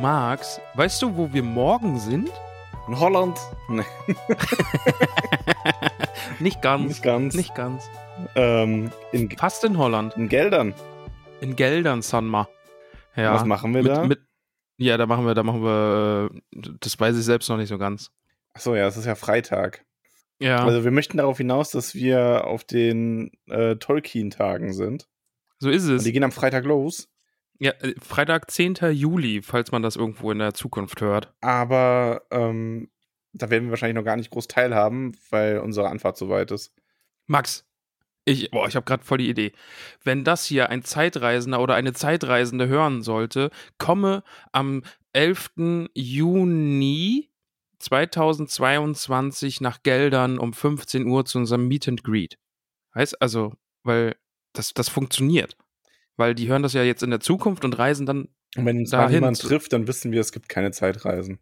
Max, weißt du, wo wir morgen sind? In Holland? Nee. Nicht ganz. Nicht ganz. Nicht ganz. Ähm, in, Fast in Holland. in Geldern. In Geldern, Sanma. Ja. Was machen wir mit, da? Mit, ja, da machen wir, da machen wir, äh, das weiß ich selbst noch nicht so ganz. Achso, ja, es ist ja Freitag. Ja, Also wir möchten darauf hinaus, dass wir auf den äh, Tolkien-Tagen sind. so ist Und es. die gehen am Freitag los. Ja, äh, Freitag, 10. Juli, falls man das irgendwo in der Zukunft hört. Aber ähm, da werden wir wahrscheinlich noch gar nicht groß teilhaben, weil unsere Anfahrt so weit ist. Max, ich, boah, ich habe gerade voll die Idee. Wenn das hier ein Zeitreisender oder eine Zeitreisende hören sollte, komme am 11. Juni 2022 nach Geldern um 15 Uhr zu unserem Meet and Greet. Heißt also, weil das, das funktioniert. Weil die hören das ja jetzt in der Zukunft und reisen dann, Und wenn uns Dahin mal jemand trifft, dann wissen wir, es gibt keine Zeitreisen.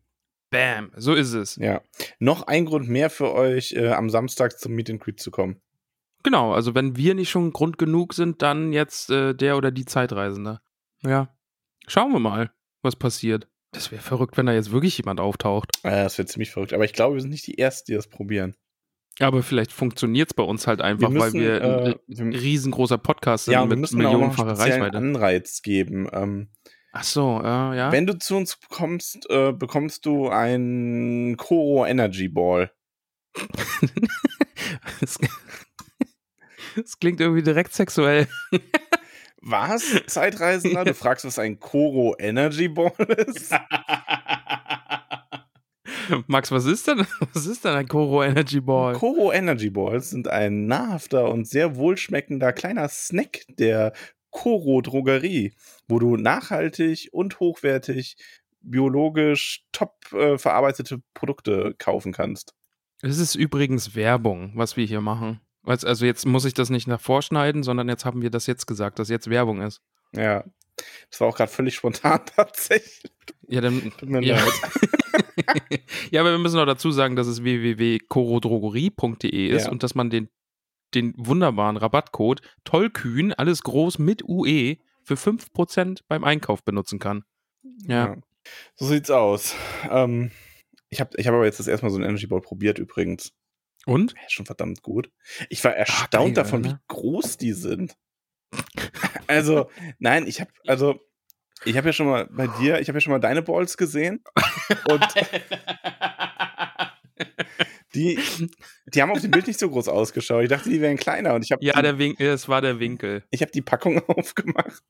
bam, so ist es. Ja. Noch ein Grund mehr für euch, äh, am Samstag zum Meet and Greet zu kommen. Genau, also wenn wir nicht schon Grund genug sind, dann jetzt äh, der oder die Zeitreisende. Ja, schauen wir mal, was passiert. Das wäre verrückt, wenn da jetzt wirklich jemand auftaucht. Äh, das wird ziemlich verrückt. Aber ich glaube, wir sind nicht die Ersten, die das probieren. Aber vielleicht funktioniert es bei uns halt einfach, weil wir ein äh, äh, wir, riesiger Podcast sind ja, wir mit müssen auch millionenfacher speziellen Reichweite. Anreiz geben. Ähm, Ach so, äh, ja. Wenn du zu uns kommst, äh, bekommst du einen Koro Energy Ball. das, das klingt irgendwie direkt sexuell. Was? Zeitreisender? Du fragst, was ein Koro Energy Ball ist? Max, was ist denn, was ist denn ein Koro Energy Ball? Koro Energy Balls sind ein nahrhafter und sehr wohlschmeckender kleiner Snack der Koro Drogerie, wo du nachhaltig und hochwertig biologisch top äh, verarbeitete Produkte kaufen kannst. Es ist übrigens Werbung, was wir hier machen. Also jetzt muss ich das nicht nach vorschneiden, sondern jetzt haben wir das jetzt gesagt, dass jetzt Werbung ist. Ja. Das war auch gerade völlig spontan tatsächlich. Ja, dann. Ja. ja, aber wir müssen noch dazu sagen, dass es www.corodrogerie.de ist Ja. und dass man den, den wunderbaren Rabattcode Tollkühn, alles groß mit UE, für 5% beim Einkauf benutzen kann. Ja. So sieht's aus. Ähm, ich habe ich hab aber jetzt das erstmal so ein Energy Ball probiert übrigens. Und? Ja, schon verdammt gut. Ich war geil, erstaunt davon, wie ne? groß die sind. Also, nein, ich habe also ich habe ja schon mal bei dir, ich habe ja schon mal deine Balls gesehen und die die haben auf dem Bild nicht so groß ausgeschaut. Ich dachte, die wären kleiner und ich habe Ja, die, der Winkel, es war der Winkel. ich habe die Packung aufgemacht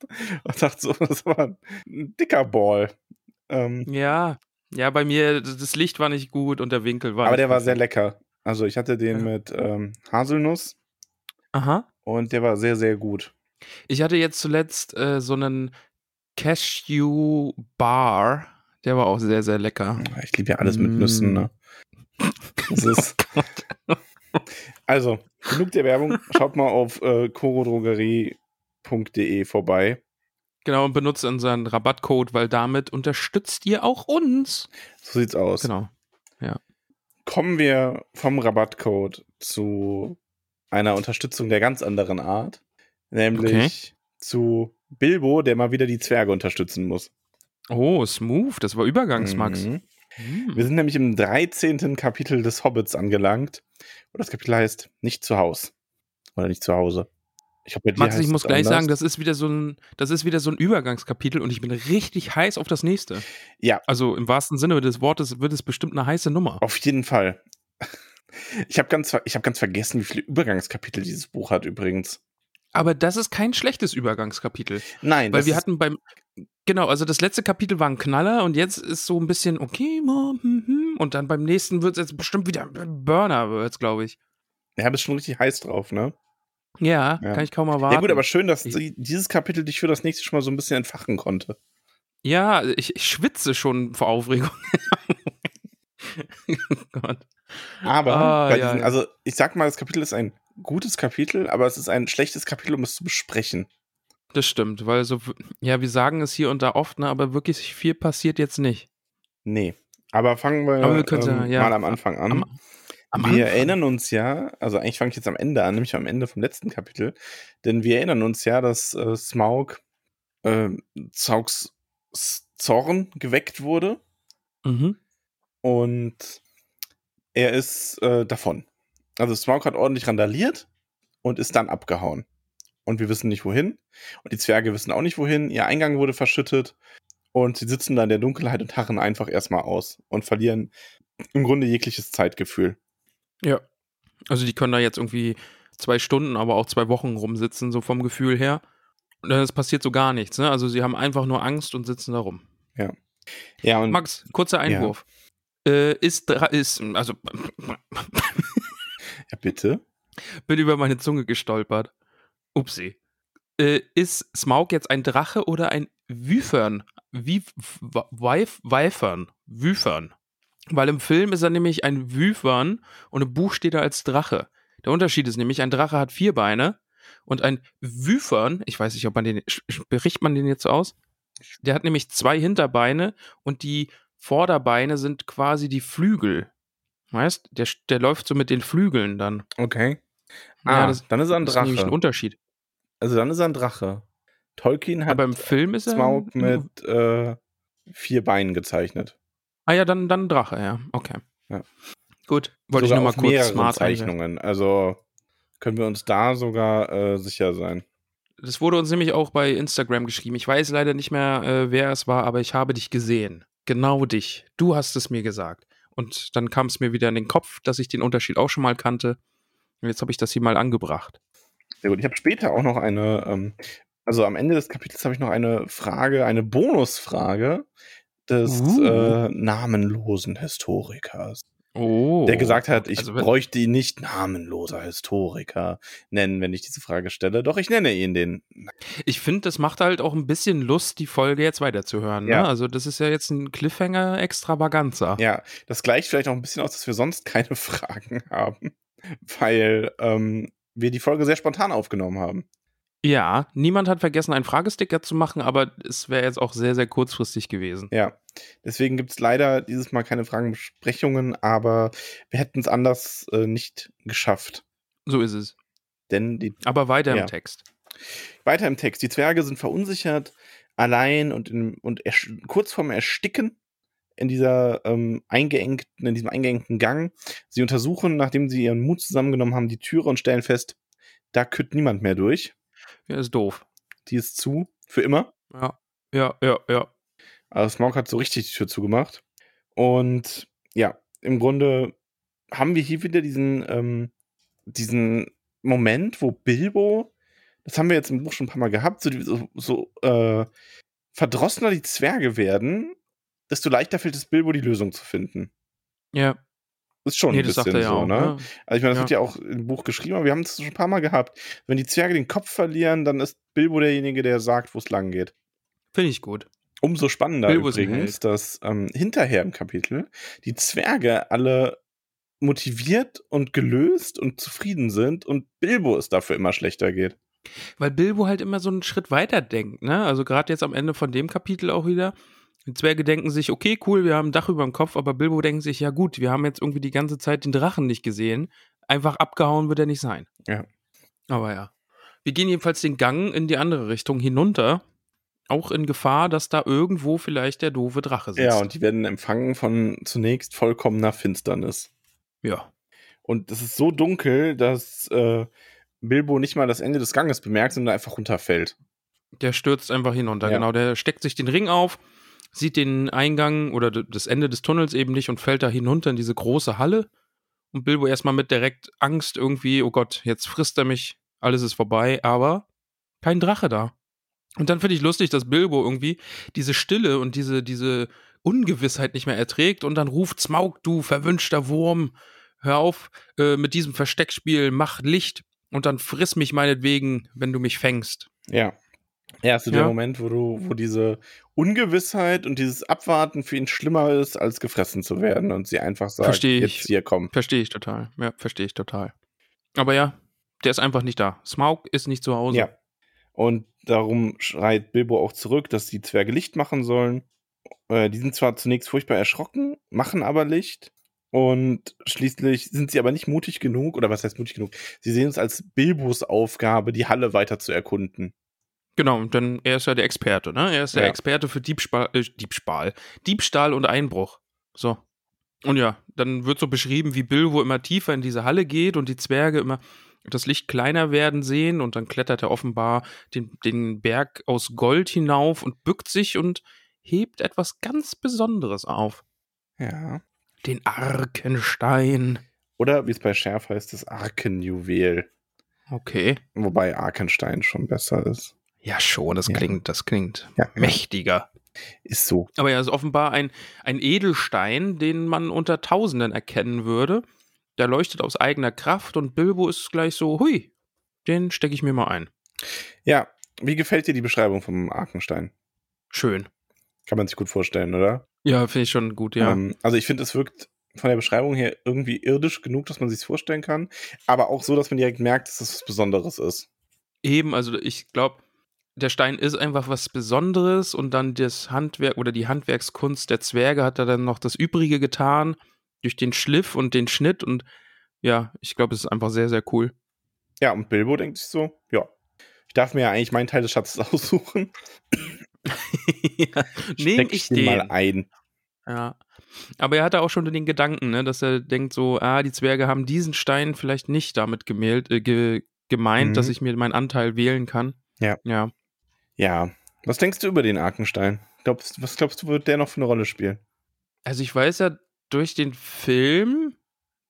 und dachte so, das war ein dicker Ball. Ähm, Ja, ja, bei mir, das Licht war nicht gut und der Winkel war aber der war sehr lecker. Also, ich hatte den Ja. mit ähm, Haselnuss Aha. und der war sehr sehr gut. Ich hatte jetzt zuletzt äh, so einen Cashew Bar. Der war auch sehr, sehr lecker. Ich liebe ja alles mit Nüssen, ne? Das ist. Also, genug der Werbung. Schaut mal auf äh, chorodrogerie.de vorbei. Genau, und benutzt unseren Rabattcode, weil damit unterstützt ihr auch uns. So sieht's aus. Genau. Kommen wir vom Rabattcode zu einer Unterstützung der ganz anderen Art. Nämlich zu Bilbo, der mal wieder die Zwerge unterstützen muss. Oh, smooth. Das war Übergangsmax. Mhm. Hm. Wir sind nämlich im 13. Kapitel des Hobbits angelangt. Und das Kapitel heißt Nicht zu Haus. Oder nicht zu Hause. Ich dir Max, ich muss gleich anders. sagen, das ist wieder so ein, das ist wieder so ein Übergangskapitel und ich bin richtig heiß auf das nächste. Ja, Also im wahrsten Sinne des Wortes wird es bestimmt eine heiße Nummer. Auf jeden Fall. Ich habe ganz, ich hab ganz vergessen, wie viele Übergangskapitel dieses Buch hat übrigens. Aber das ist kein schlechtes Übergangskapitel. Nein, Weil wir hatten beim, genau, also das letzte Kapitel war ein Knaller und jetzt ist so ein bisschen, okay, Mom, hm, hm, und dann beim nächsten wird es jetzt bestimmt wieder Burner, wird's, glaube ich. Ja, bist schon richtig heiß drauf, ne? Ja, Ja. kann ich kaum erwarten. Ja gut, aber schön, dass Ich- dieses Kapitel dich für das nächste schon mal so ein bisschen entfachen konnte. Ja, ich, ich schwitze schon vor Aufregung. oh Gott. Aber, Ah, ja, diesen, also ich sag mal, das Kapitel ist ein gutes Kapitel, aber es ist ein schlechtes Kapitel, um es zu besprechen. Das stimmt, weil so, ja, wir sagen es hier und da oft, ne, aber wirklich viel passiert jetzt nicht. Nee. Aber fangen wir, Aber wir können ähm, ja, mal am Anfang an. Am, am wir Anfang. erinnern uns ja, also eigentlich fange ich jetzt am Ende an, nämlich am Ende vom letzten Kapitel, denn wir erinnern uns ja, dass äh, Smaug äh, Zaugs Zorn geweckt wurde Mhm. und er ist äh, davon. Also Smaug hat ordentlich randaliert und ist dann abgehauen. Und wir wissen nicht wohin. Und die Zwerge wissen auch nicht wohin. Ihr Eingang wurde verschüttet. Und sie sitzen da in der Dunkelheit und harren einfach erstmal aus und verlieren im Grunde jegliches Zeitgefühl. Ja. Also die können da jetzt irgendwie zwei Stunden, aber auch zwei Wochen rumsitzen, so vom Gefühl her. Und es passiert so gar nichts, ne? Also sie haben einfach nur Angst und sitzen da rum. Ja, und Max, kurzer Einwurf. Äh, ist, ist, also, ja, bitte. bin über meine Zunge gestolpert. Upsi. Äh, ist Smaug jetzt ein Drache oder ein Wyvern? Wie? Wyvern. Weil im Film ist er nämlich ein Wyvern und im Buch steht er als Drache. Der Unterschied ist nämlich, ein Drache hat vier Beine und ein Wyvern, ich weiß nicht, ob man den, bericht man den jetzt aus? Der hat nämlich zwei Hinterbeine und die Vorderbeine sind quasi die Flügel. Weißt, der, der läuft so mit den Flügeln dann. Okay. Ja, Ah, das- dann ist er ein Das ist nämlich ein Drache. Unterschied. Also dann ist er ein Drache. Tolkien hat Aber im Film ist er. Smaug mit äh, vier Beinen gezeichnet. Ah ja, dann, dann ein Drache, ja. Okay. Ja. Gut. Wollte ich Sogar nur mal auf kurz smart. Zeichnungen. Also können wir uns da sogar äh, sicher sein. Das wurde uns nämlich auch bei Instagram geschrieben. Ich weiß leider nicht mehr, äh, wer es war, aber ich habe dich gesehen. Genau dich. Du hast es mir gesagt. Und dann kam es mir wieder in den Kopf, dass ich den Unterschied auch schon mal kannte. Und jetzt habe ich das hier mal angebracht. Sehr gut. Ich habe später auch noch eine, ähm, also am Ende des Kapitels habe ich noch eine Frage, eine Bonusfrage des Uh. äh, namenlosen Historikers. Oh. Der gesagt hat, ich Also bräuchte ihn nicht namenloser Historiker nennen, wenn ich diese Frage stelle. Doch ich nenne ihn den. Ich finde, das macht halt auch ein bisschen Lust, die Folge jetzt weiterzuhören. Ja. Ne? Also, das ist ja jetzt ein Cliffhanger extravaganza. Ja, das gleicht vielleicht auch ein bisschen aus, dass wir sonst keine Fragen haben, weil ähm, wir die Folge sehr spontan aufgenommen haben. Ja, niemand hat vergessen, einen Fragesticker zu machen, aber es wäre jetzt auch sehr, sehr kurzfristig gewesen. Ja, deswegen gibt es leider dieses Mal keine Fragenbesprechungen, aber wir hätten es anders äh, nicht geschafft. So ist es. Denn die, Aber weiter Ja. im Text. weiter im Text, die Zwerge sind verunsichert, allein und, in, und kurz vorm Ersticken in dieser ähm, eingeengten, in diesem eingeengten Gang. Sie untersuchen, nachdem sie ihren Mut zusammengenommen haben, die Türe und stellen fest, da kütt niemand mehr durch. Ja, ist doof. Die ist zu, für immer. Ja, ja, ja, ja. Also Smaug hat so richtig die Tür zugemacht. Und ja, im Grunde haben wir hier wieder diesen, ähm, diesen Moment, wo Bilbo, das haben wir jetzt im Buch schon ein paar Mal gehabt, so, so, so äh, verdrossener die Zwerge werden, desto leichter fällt es Bilbo, die Lösung zu finden. Ja, Ist schon nee, ein bisschen ja so, auch. ne? Ne? Also ich meine, das Ja. wird ja auch im Buch geschrieben, aber wir haben es schon ein paar Mal gehabt. Wenn die Zwerge den Kopf verlieren, dann ist Bilbo derjenige, der sagt, wo es lang geht. Finde ich gut. Umso spannender Bilbo übrigens, dass ähm, hinterher im Kapitel die Zwerge alle motiviert und gelöst und zufrieden sind und Bilbo es dafür immer schlechter geht. Weil Bilbo halt immer so einen Schritt weiter denkt, ne? Also gerade jetzt am Ende von dem Kapitel auch wieder. Die Zwerge denken sich, okay, cool, wir haben ein Dach über dem Kopf, aber Bilbo denkt sich, ja gut, wir haben jetzt irgendwie die ganze Zeit den Drachen nicht gesehen. Einfach abgehauen wird er nicht sein. Ja. Aber ja. Wir gehen jedenfalls den Gang in die andere Richtung hinunter. Auch in Gefahr, dass da irgendwo vielleicht der doofe Drache sitzt. Ja, und die werden empfangen von zunächst vollkommener Finsternis. ja. Und es ist so dunkel, dass äh, Bilbo nicht mal das Ende des Ganges bemerkt, sondern einfach runterfällt. Der stürzt einfach hinunter, Ja. genau. Der steckt sich den Ring auf, sieht den Eingang oder das Ende des Tunnels eben nicht und fällt da hinunter in diese große Halle. Und Bilbo erstmal mit direkt Angst irgendwie, oh Gott, jetzt frisst er mich alles ist vorbei, aber kein Drache da. Und dann finde ich lustig, dass Bilbo irgendwie diese Stille und diese, diese Ungewissheit nicht mehr erträgt und dann ruft Smaug, du verwünschter Wurm, hör auf äh, mit diesem Versteckspiel, mach Licht und dann friss mich meinetwegen, wenn du mich fängst. Ja. So Ja. der Moment, wo du, wo diese Ungewissheit und dieses Abwarten für ihn schlimmer ist, als gefressen zu werden und sie einfach sagt, Versteh ich. jetzt hier komm. Verstehe ich total. Ja, verstehe ich total. Aber ja, der ist einfach nicht da. Smaug ist nicht zu Hause. Ja. Und darum schreit Bilbo auch zurück, dass die Zwerge Licht machen sollen. Äh, die sind zwar zunächst furchtbar erschrocken, machen aber Licht. Und schließlich sind sie aber nicht mutig genug, oder was heißt mutig genug? Sie sehen es als Bilbos Aufgabe, die Halle weiter zu erkunden. Genau, denn er ist ja der Experte, ne? Er ist der Ja. Experte für Diebstahl, äh, Diebstahl, Diebstahl und Einbruch. So. Und ja, dann wird so beschrieben, wie Bilbo immer tiefer in diese Halle geht und die Zwerge immer das Licht kleiner werden sehen und dann klettert er offenbar den, den Berg aus Gold hinauf und bückt sich und hebt etwas ganz Besonderes auf. Ja. Den Arkenstein. Oder wie es bei Schärf heißt, das Arkenjuwel. Okay. Wobei Arkenstein schon besser ist. Ja, schon, das Ja. klingt, das klingt Ja, mächtiger. Ist so. Aber ja, ist offenbar ein, ein Edelstein, den man unter Tausenden erkennen würde. Der leuchtet aus eigener Kraft und Bilbo ist gleich so, hui, den stecke ich mir mal ein. Ja, wie gefällt dir die Beschreibung vom Arkenstein? Schön. Kann man sich gut vorstellen, oder? Ja, finde ich schon gut, ja. Ähm, also ich finde, es wirkt von der Beschreibung her irgendwie irdisch genug, dass man sich vorstellen kann, aber auch so, dass man direkt merkt, dass es was Besonderes ist. Eben, also ich glaube, der Stein ist einfach was Besonderes und dann das Handwerk oder die Handwerkskunst der Zwerge hat da dann noch das Übrige getan durch den Schliff und den Schnitt und ja, ich glaube, es ist einfach sehr, sehr cool. Ja, und Bilbo denkt sich so, ja, ich darf mir ja eigentlich meinen Teil des Schatzes aussuchen. ja, Nehme ich den den. mal ein. Ja. Aber er hatte auch schon den Gedanken, ne, dass er denkt so, ah, die Zwerge haben diesen Stein vielleicht nicht damit gemäht, äh, ge, gemeint, Mhm. dass ich mir meinen Anteil wählen kann. Ja. Ja. Ja. Was denkst du über den Arkenstein? Glaubst, was glaubst du, wird der noch für eine Rolle spielen? Also ich weiß ja durch den Film,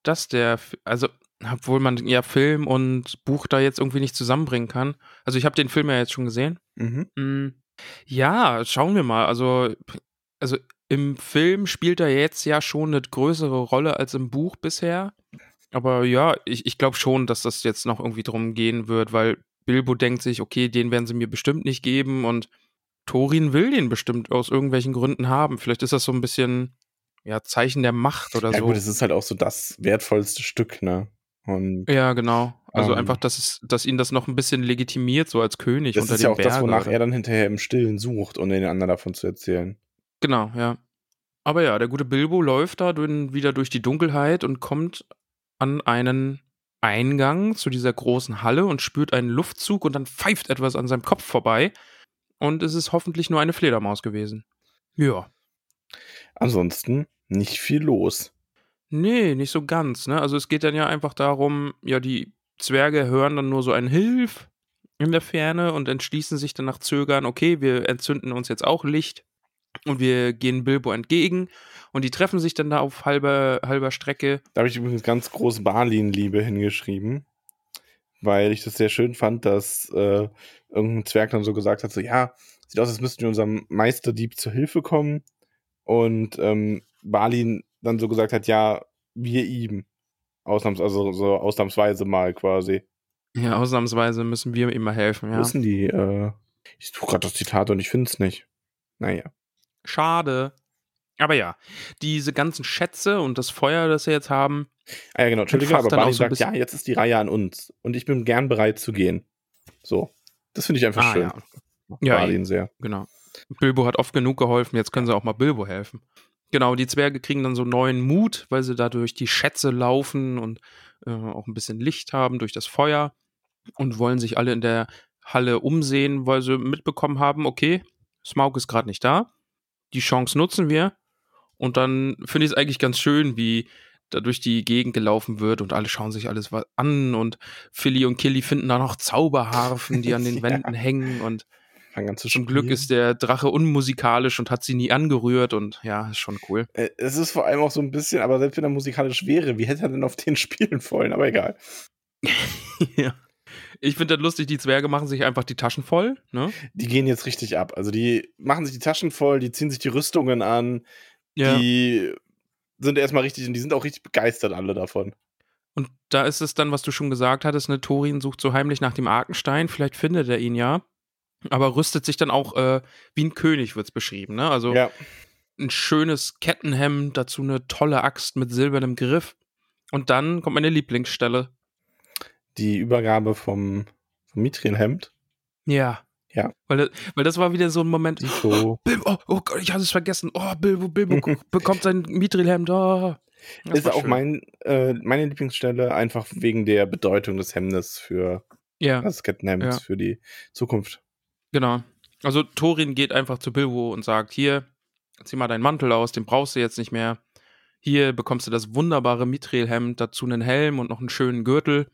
dass der, also obwohl man ja Film und Buch da jetzt irgendwie nicht zusammenbringen kann. Also ich habe den Film ja jetzt schon gesehen. Mhm. Mm, Ja, schauen wir mal. Also, also im Film spielt er jetzt ja schon eine größere Rolle als im Buch bisher. Aber ja, ich, ich glaube schon, dass das jetzt noch irgendwie drum gehen wird, weil Bilbo denkt sich, okay, den werden sie mir bestimmt nicht geben und Thorin will den bestimmt aus irgendwelchen Gründen haben. Vielleicht ist das so ein bisschen, ja, Zeichen der Macht oder Ja so. gut, es ist halt auch so das wertvollste Stück, ne? Und ja, genau. Also Ähm. einfach, dass, es, dass ihn das noch ein bisschen legitimiert, so als König das unter ist den ja auch das, Bergen wonach oder- er dann hinterher im Stillen sucht, um den anderen davon zu erzählen. Genau, ja. Aber ja, der gute Bilbo läuft da wieder durch die Dunkelheit und kommt an einen Eingang zu dieser großen Halle und spürt einen Luftzug und dann pfeift etwas an seinem Kopf vorbei. Und es ist hoffentlich nur eine Fledermaus gewesen. Ja. Ansonsten nicht viel los. Nee, nicht so ganz, ne? Also es geht dann ja einfach darum, ja, die Zwerge hören dann nur so ein Hilf in der Ferne und entschließen sich dann nach Zögern, okay, wir entzünden uns jetzt auch Licht und wir gehen Bilbo entgegen und die treffen sich dann da auf halber, halber Strecke. Da habe ich übrigens ganz groß Balin-Liebe hingeschrieben, weil ich das sehr schön fand, dass äh, irgendein Zwerg dann so gesagt hat: so, ja, sieht aus, als müssten wir unserem Meisterdieb zur Hilfe kommen. Und ähm, Balin dann so gesagt hat: ja, wir ihm. Ausnahms also so ausnahmsweise mal quasi. Ja, ausnahmsweise müssen wir ihm mal helfen, ja. denn die? Äh, ich suche gerade das Zitat und ich finde es nicht. Naja. Schade. Aber ja, diese ganzen Schätze und das Feuer, das sie jetzt haben, Ah ja, genau. Entschuldige, Entfacht aber Balin so sagt, ja, jetzt ist die Reihe an uns. Und ich bin gern bereit zu gehen. So. Das finde ich einfach Ah, schön. ja. Ja, Balin sehr. Genau. Bilbo hat oft genug geholfen, jetzt können sie auch mal Bilbo helfen. Genau, die Zwerge kriegen dann so neuen Mut, weil sie da durch die Schätze laufen und äh, auch ein bisschen Licht haben durch das Feuer und wollen sich alle in der Halle umsehen, weil sie mitbekommen haben, okay, Smaug ist gerade nicht da. Die Chance nutzen wir. Und dann finde ich es eigentlich ganz schön, wie da durch die Gegend gelaufen wird und alle schauen sich alles an und Philly und Killy finden da noch Zauberharfen, die an den Ja. Wänden hängen und zum Glück ist der Drache unmusikalisch und hat sie nie angerührt und ja, ist schon cool. Äh, Es ist vor allem auch so ein bisschen, aber selbst wenn er musikalisch wäre, wie hätte er denn auf den spielen wollen? Aber egal. ja. Ich finde das lustig, die Zwerge machen sich einfach die Taschen voll, ne? Die gehen jetzt richtig ab. Also die machen sich die Taschen voll, die ziehen sich die Rüstungen an, Ja. die sind erstmal richtig und die sind auch richtig begeistert alle davon. Und da ist es dann, was du schon gesagt hattest, ne, Thorin sucht so heimlich nach dem Arkenstein, vielleicht findet er ihn ja, aber rüstet sich dann auch äh, wie ein König, wird's beschrieben, ne? Also Ja, ein schönes Kettenhemd, dazu eine tolle Axt mit silbernem Griff. Und dann kommt meine Lieblingsstelle. die Übergabe vom, vom Mithril-Hemd. Ja. Ja. Weil das, weil das war wieder so ein Moment. So. Bilbo, oh, oh Gott, ich hatte es vergessen. Oh, Bilbo, Bilbo bekommt sein Mithril-Hemd. Oh. Das ist war auch schön. mein, äh, meine Lieblingsstelle, einfach wegen der Bedeutung des Hemdes für Ja, das Kettenhemd Ja. für die Zukunft. genau. Also Thorin geht einfach zu Bilbo und sagt, hier, zieh mal deinen Mantel aus, den brauchst du jetzt nicht mehr. Hier bekommst du das wunderbare Mithril-Hemd, dazu einen Helm und noch einen schönen Gürtel.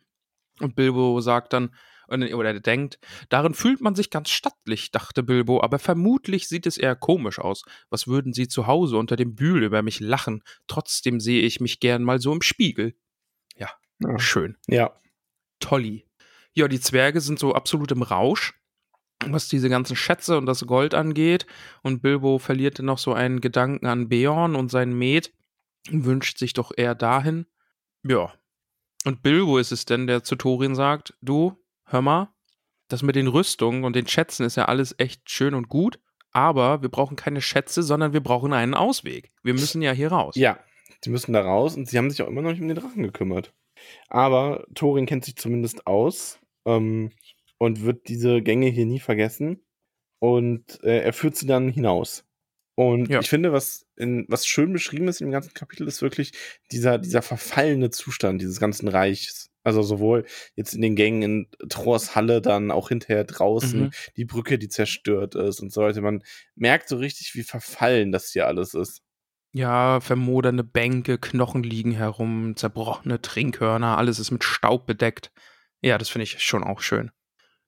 Und Bilbo sagt dann, oder er denkt, darin fühlt man sich ganz stattlich, dachte Bilbo, aber vermutlich sieht es eher komisch aus. Was würden sie zu Hause unter dem Bühl über mich lachen? Trotzdem sehe ich mich gern mal so im Spiegel. Ja, Ja. schön. Ja, Tolli. Ja, die Zwerge sind so absolut im Rausch, was diese ganzen Schätze und das Gold angeht. Und Bilbo verliert dann noch so einen Gedanken an Beorn und seinen Met und wünscht sich doch eher dahin. Ja. Und Bilbo ist es denn, der zu Thorin sagt: Du, hör mal, das mit den Rüstungen und den Schätzen ist ja alles echt schön und gut, aber wir brauchen keine Schätze, sondern wir brauchen einen Ausweg. Wir müssen ja hier raus. ja, die müssen da raus und sie haben sich auch immer noch nicht um den Drachen gekümmert. Aber Thorin kennt sich zumindest aus ähm, und wird diese Gänge hier nie vergessen. Und äh, er führt sie dann hinaus. Und Ja. ich finde, was, in, was schön beschrieben ist im ganzen Kapitel, ist wirklich dieser, dieser verfallene Zustand dieses ganzen Reichs. Also sowohl jetzt in den Gängen in Thors Halle, dann auch hinterher draußen, Mhm. die Brücke, die zerstört ist und so weiter. Man merkt so richtig, wie verfallen das hier alles ist. Ja, vermodernde Bänke, Knochen liegen herum, zerbrochene Trinkhörner, alles ist mit Staub bedeckt. Ja, das finde ich schon auch schön.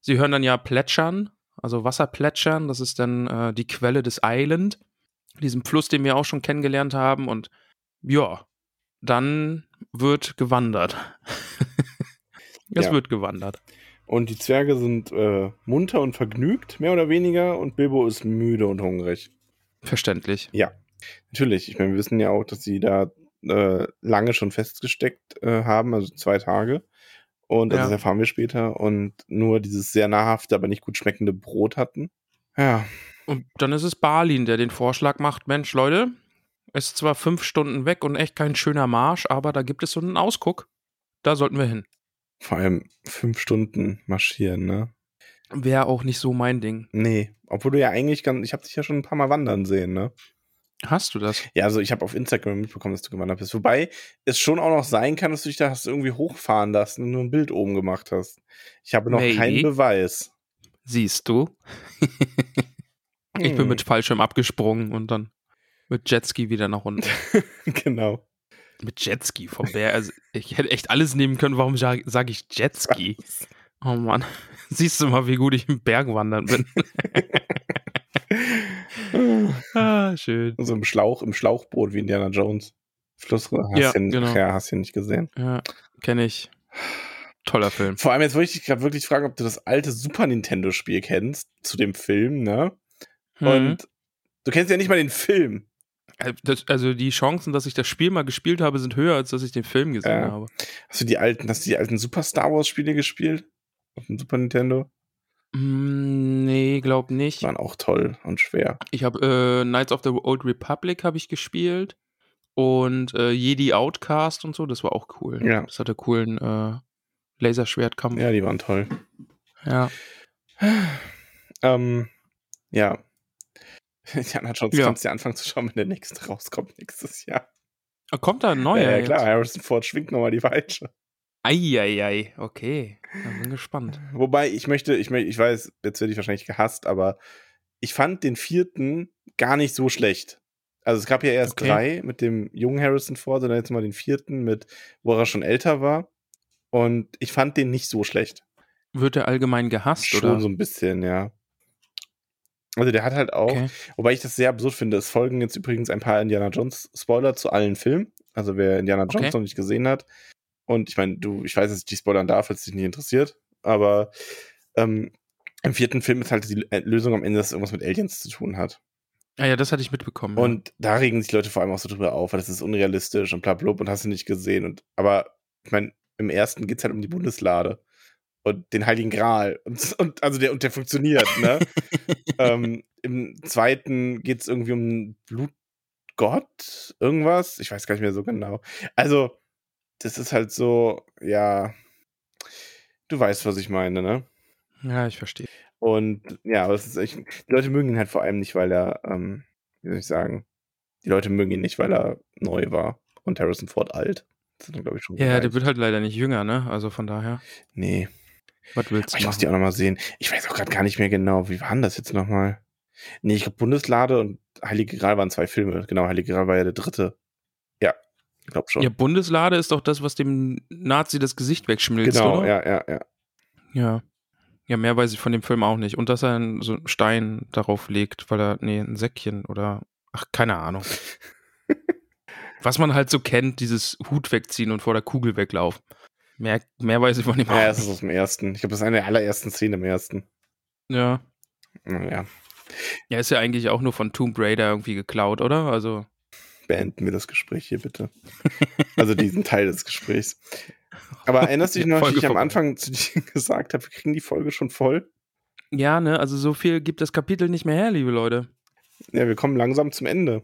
Sie hören dann ja plätschern, also Wasser plätschern, das ist dann äh, die Quelle des Island, diesem Fluss, den wir auch schon kennengelernt haben. Und ja, dann wird gewandert. es Ja. wird gewandert. Und die Zwerge sind äh, munter und vergnügt, mehr oder weniger, und Bilbo ist müde und hungrig. Verständlich. Ja, natürlich. Ich meine, wir wissen ja auch, dass sie da äh, lange schon festgesteckt äh, haben, also zwei Tage. Und Ja. das erfahren wir später. Und nur dieses sehr nahrhafte, aber nicht gut schmeckende Brot hatten. Ja, Und dann ist es Balin, der den Vorschlag macht: Mensch, Leute, es ist zwar fünf Stunden weg und echt kein schöner Marsch, aber da gibt es so einen Ausguck. Da sollten wir hin. vor allem fünf Stunden marschieren, ne? Wäre auch nicht so mein Ding. Nee, obwohl du ja eigentlich ganz, ich habe dich ja schon ein paar Mal wandern sehen, ne? Hast du das? Ja, also ich habe auf Instagram mitbekommen, dass du gewandert bist. Wobei es schon auch noch sein kann, dass du dich da hast irgendwie hochfahren lassen und nur ein Bild oben gemacht hast. Ich habe noch Maybe. keinen Beweis. Siehst du? Ich bin Hm. mit Fallschirm abgesprungen und dann mit Jetski wieder nach unten. genau. mit Jetski vom Berg. Also ich hätte echt alles nehmen können. Warum sage ich Jetski? Oh Mann. Siehst du mal, wie gut ich im Bergwandern bin. ah, schön. So im Schlauch, im Schlauchboot wie Indiana Jones. Fluss hast Ja, du genau. ja, hast du nicht gesehen. Ja, kenne ich. Toller Film. Vor allem jetzt wollte ich dich gerade wirklich fragen, ob du das alte Super Nintendo Spiel kennst zu dem Film, ne? Mhm. Und du kennst ja nicht mal den Film. Äh, das, also die Chancen, dass ich das Spiel mal gespielt habe, sind höher, als dass ich den Film gesehen Ja. habe. Hast du die alten, hast du die alten Super Star Wars Spiele gespielt? Auf dem Super Nintendo? Mm, nee, glaub nicht. Die waren auch toll und schwer. Ich habe äh, Knights of the Old Republic habe ich gespielt und äh, Jedi Outcast und so, das war auch cool. Ja. Das hatte coolen äh, Laserschwertkampf. Ja, die waren toll. Ja. Ähm, ja. Indiana Jones Ja. kannst du ja anfangen zu schauen, wenn der nächste rauskommt nächstes Jahr. Ah, Kommt da ein neuer? ja, ja, klar, Harrison Ford schwingt nochmal die Peitsche. Eieiei, okay. Ich bin gespannt. Wobei, ich möchte, ich möchte, ich weiß, jetzt werde ich wahrscheinlich gehasst, aber ich fand den vierten gar nicht so schlecht. Also es gab ja erst Okay. drei mit dem jungen Harrison Ford und dann jetzt mal den vierten mit, wo er schon älter war. Und ich fand den nicht so schlecht. Wird er allgemein gehasst, Schon oder? so ein bisschen, ja. Also der hat halt auch, Okay. wobei ich das sehr absurd finde, es folgen jetzt übrigens ein paar Indiana Jones Spoiler zu allen Filmen. Also wer Indiana Jones Okay. noch nicht gesehen hat. Und ich meine, du, ich weiß, dass ich die spoilern darf, es dich nicht interessiert. Aber ähm, im vierten Film ist halt die Lösung am Ende, dass es irgendwas mit Aliens zu tun hat. Ah ja, das hatte ich mitbekommen. Und da regen sich Leute vor allem auch so drüber auf, weil das ist unrealistisch und bla bla und hast du nicht gesehen. Und, aber ich meine, im ersten geht es halt um die Bundeslade und den Heiligen Gral. Und, und also der, und der funktioniert, ne? ähm, Im zweiten geht es irgendwie um Blutgott, irgendwas. Ich weiß gar nicht mehr so genau. Also, das ist halt so, ja. Du weißt, was ich meine, ne? Ja, ich verstehe. Und ja, aber es ist echt, die Leute mögen ihn halt vor allem nicht, weil er, ähm, wie soll ich sagen, die Leute mögen ihn nicht, weil er neu war und Harrison Ford alt. Das ist glaube ich, schon Ja, gereicht. der wird halt leider nicht jünger, ne? Also von daher. Nee, Was willst du ich muss die machen? auch nochmal sehen. Ich weiß auch gerade gar nicht mehr genau, wie waren das jetzt nochmal? Nee, ich glaube, Bundeslade und Heilige Gral waren zwei Filme. Genau, Heilige Gral war ja der dritte. Ja, ich glaube schon. Ja, Bundeslade ist doch das, was dem Nazi das Gesicht wegschmilzt, genau, oder? ja, ja, ja. Ja. Ja, mehr weiß ich von dem Film auch nicht. Und dass er einen, so einen Stein darauf legt, weil er, nee, ein Säckchen oder, ach, keine Ahnung. Was man halt so kennt, dieses Hut wegziehen und vor der Kugel weglaufen. Mehr, mehr weiß ich von dem Ja, das ist aus dem ersten. Ich glaube, das ist eine der allerersten Szenen im ersten. Ja. Naja, Ja, ist ja eigentlich auch nur von Tomb Raider irgendwie geklaut, oder? Also, beenden wir das Gespräch hier bitte. Also diesen Teil des Gesprächs. Aber erinnerst du dich noch, wie Folge ich am. Anfang zu dir gesagt habe, wir kriegen die Folge schon voll? ja, ne, also so viel gibt das Kapitel nicht mehr her, liebe Leute. Ja, wir kommen langsam zum Ende.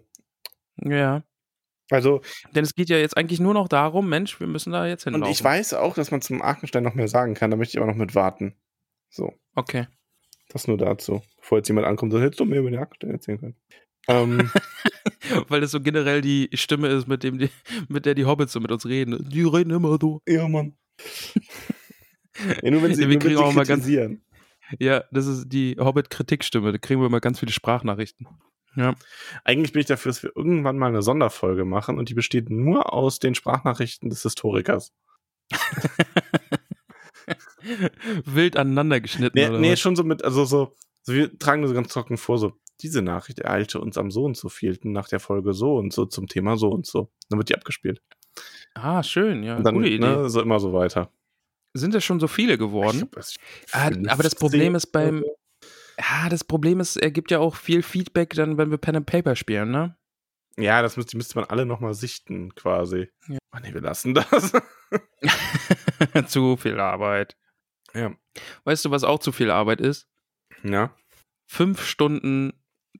Ja. Also, Denn es geht ja jetzt eigentlich nur noch darum, Mensch, wir müssen da jetzt und hinlaufen. ich weiß auch, dass man zum Arkenstein noch mehr sagen kann, da möchte ich aber noch mit warten. So, Okay. das nur dazu. Bevor jetzt jemand ankommt und sagt, hättest du mehr über den Arkenstein erzählen können. Ähm, Weil das so generell die Stimme ist, mit, dem die, mit der die Hobbits so mit uns reden. Die reden immer so. ja, Mann. Ja, nur wenn sie, Ja, wir nur wenn kriegen sie auch mal ganz-. Ja, das ist die Hobbit-Kritikstimme. Da kriegen wir immer ganz viele Sprachnachrichten. Ja. Eigentlich bin ich dafür, dass wir irgendwann mal eine Sonderfolge machen und die besteht nur aus den Sprachnachrichten des Historikers. Wild aneinander geschnitten. Nee, oder nee was? schon so mit, also so, so, wir tragen das ganz trocken vor, so, diese Nachricht ereilte uns am so und so vielten nach der Folge so und so zum Thema so und so. Dann wird die abgespielt. Ah, schön. Ja, Und dann, gute Idee. ne, so immer so weiter. Sind das schon so viele geworden? glaub, es- Ah, aber das 15 Problem ist beim-. Ja, das Problem ist, er gibt ja auch viel Feedback dann, wenn wir Pen and Paper spielen, ne? Ja, das müsste, müsste man alle nochmal sichten, quasi. Ja. Ach nee, wir lassen das. zu viel Arbeit. ja. Weißt du, was auch zu viel Arbeit ist? Ja. Fünf Stunden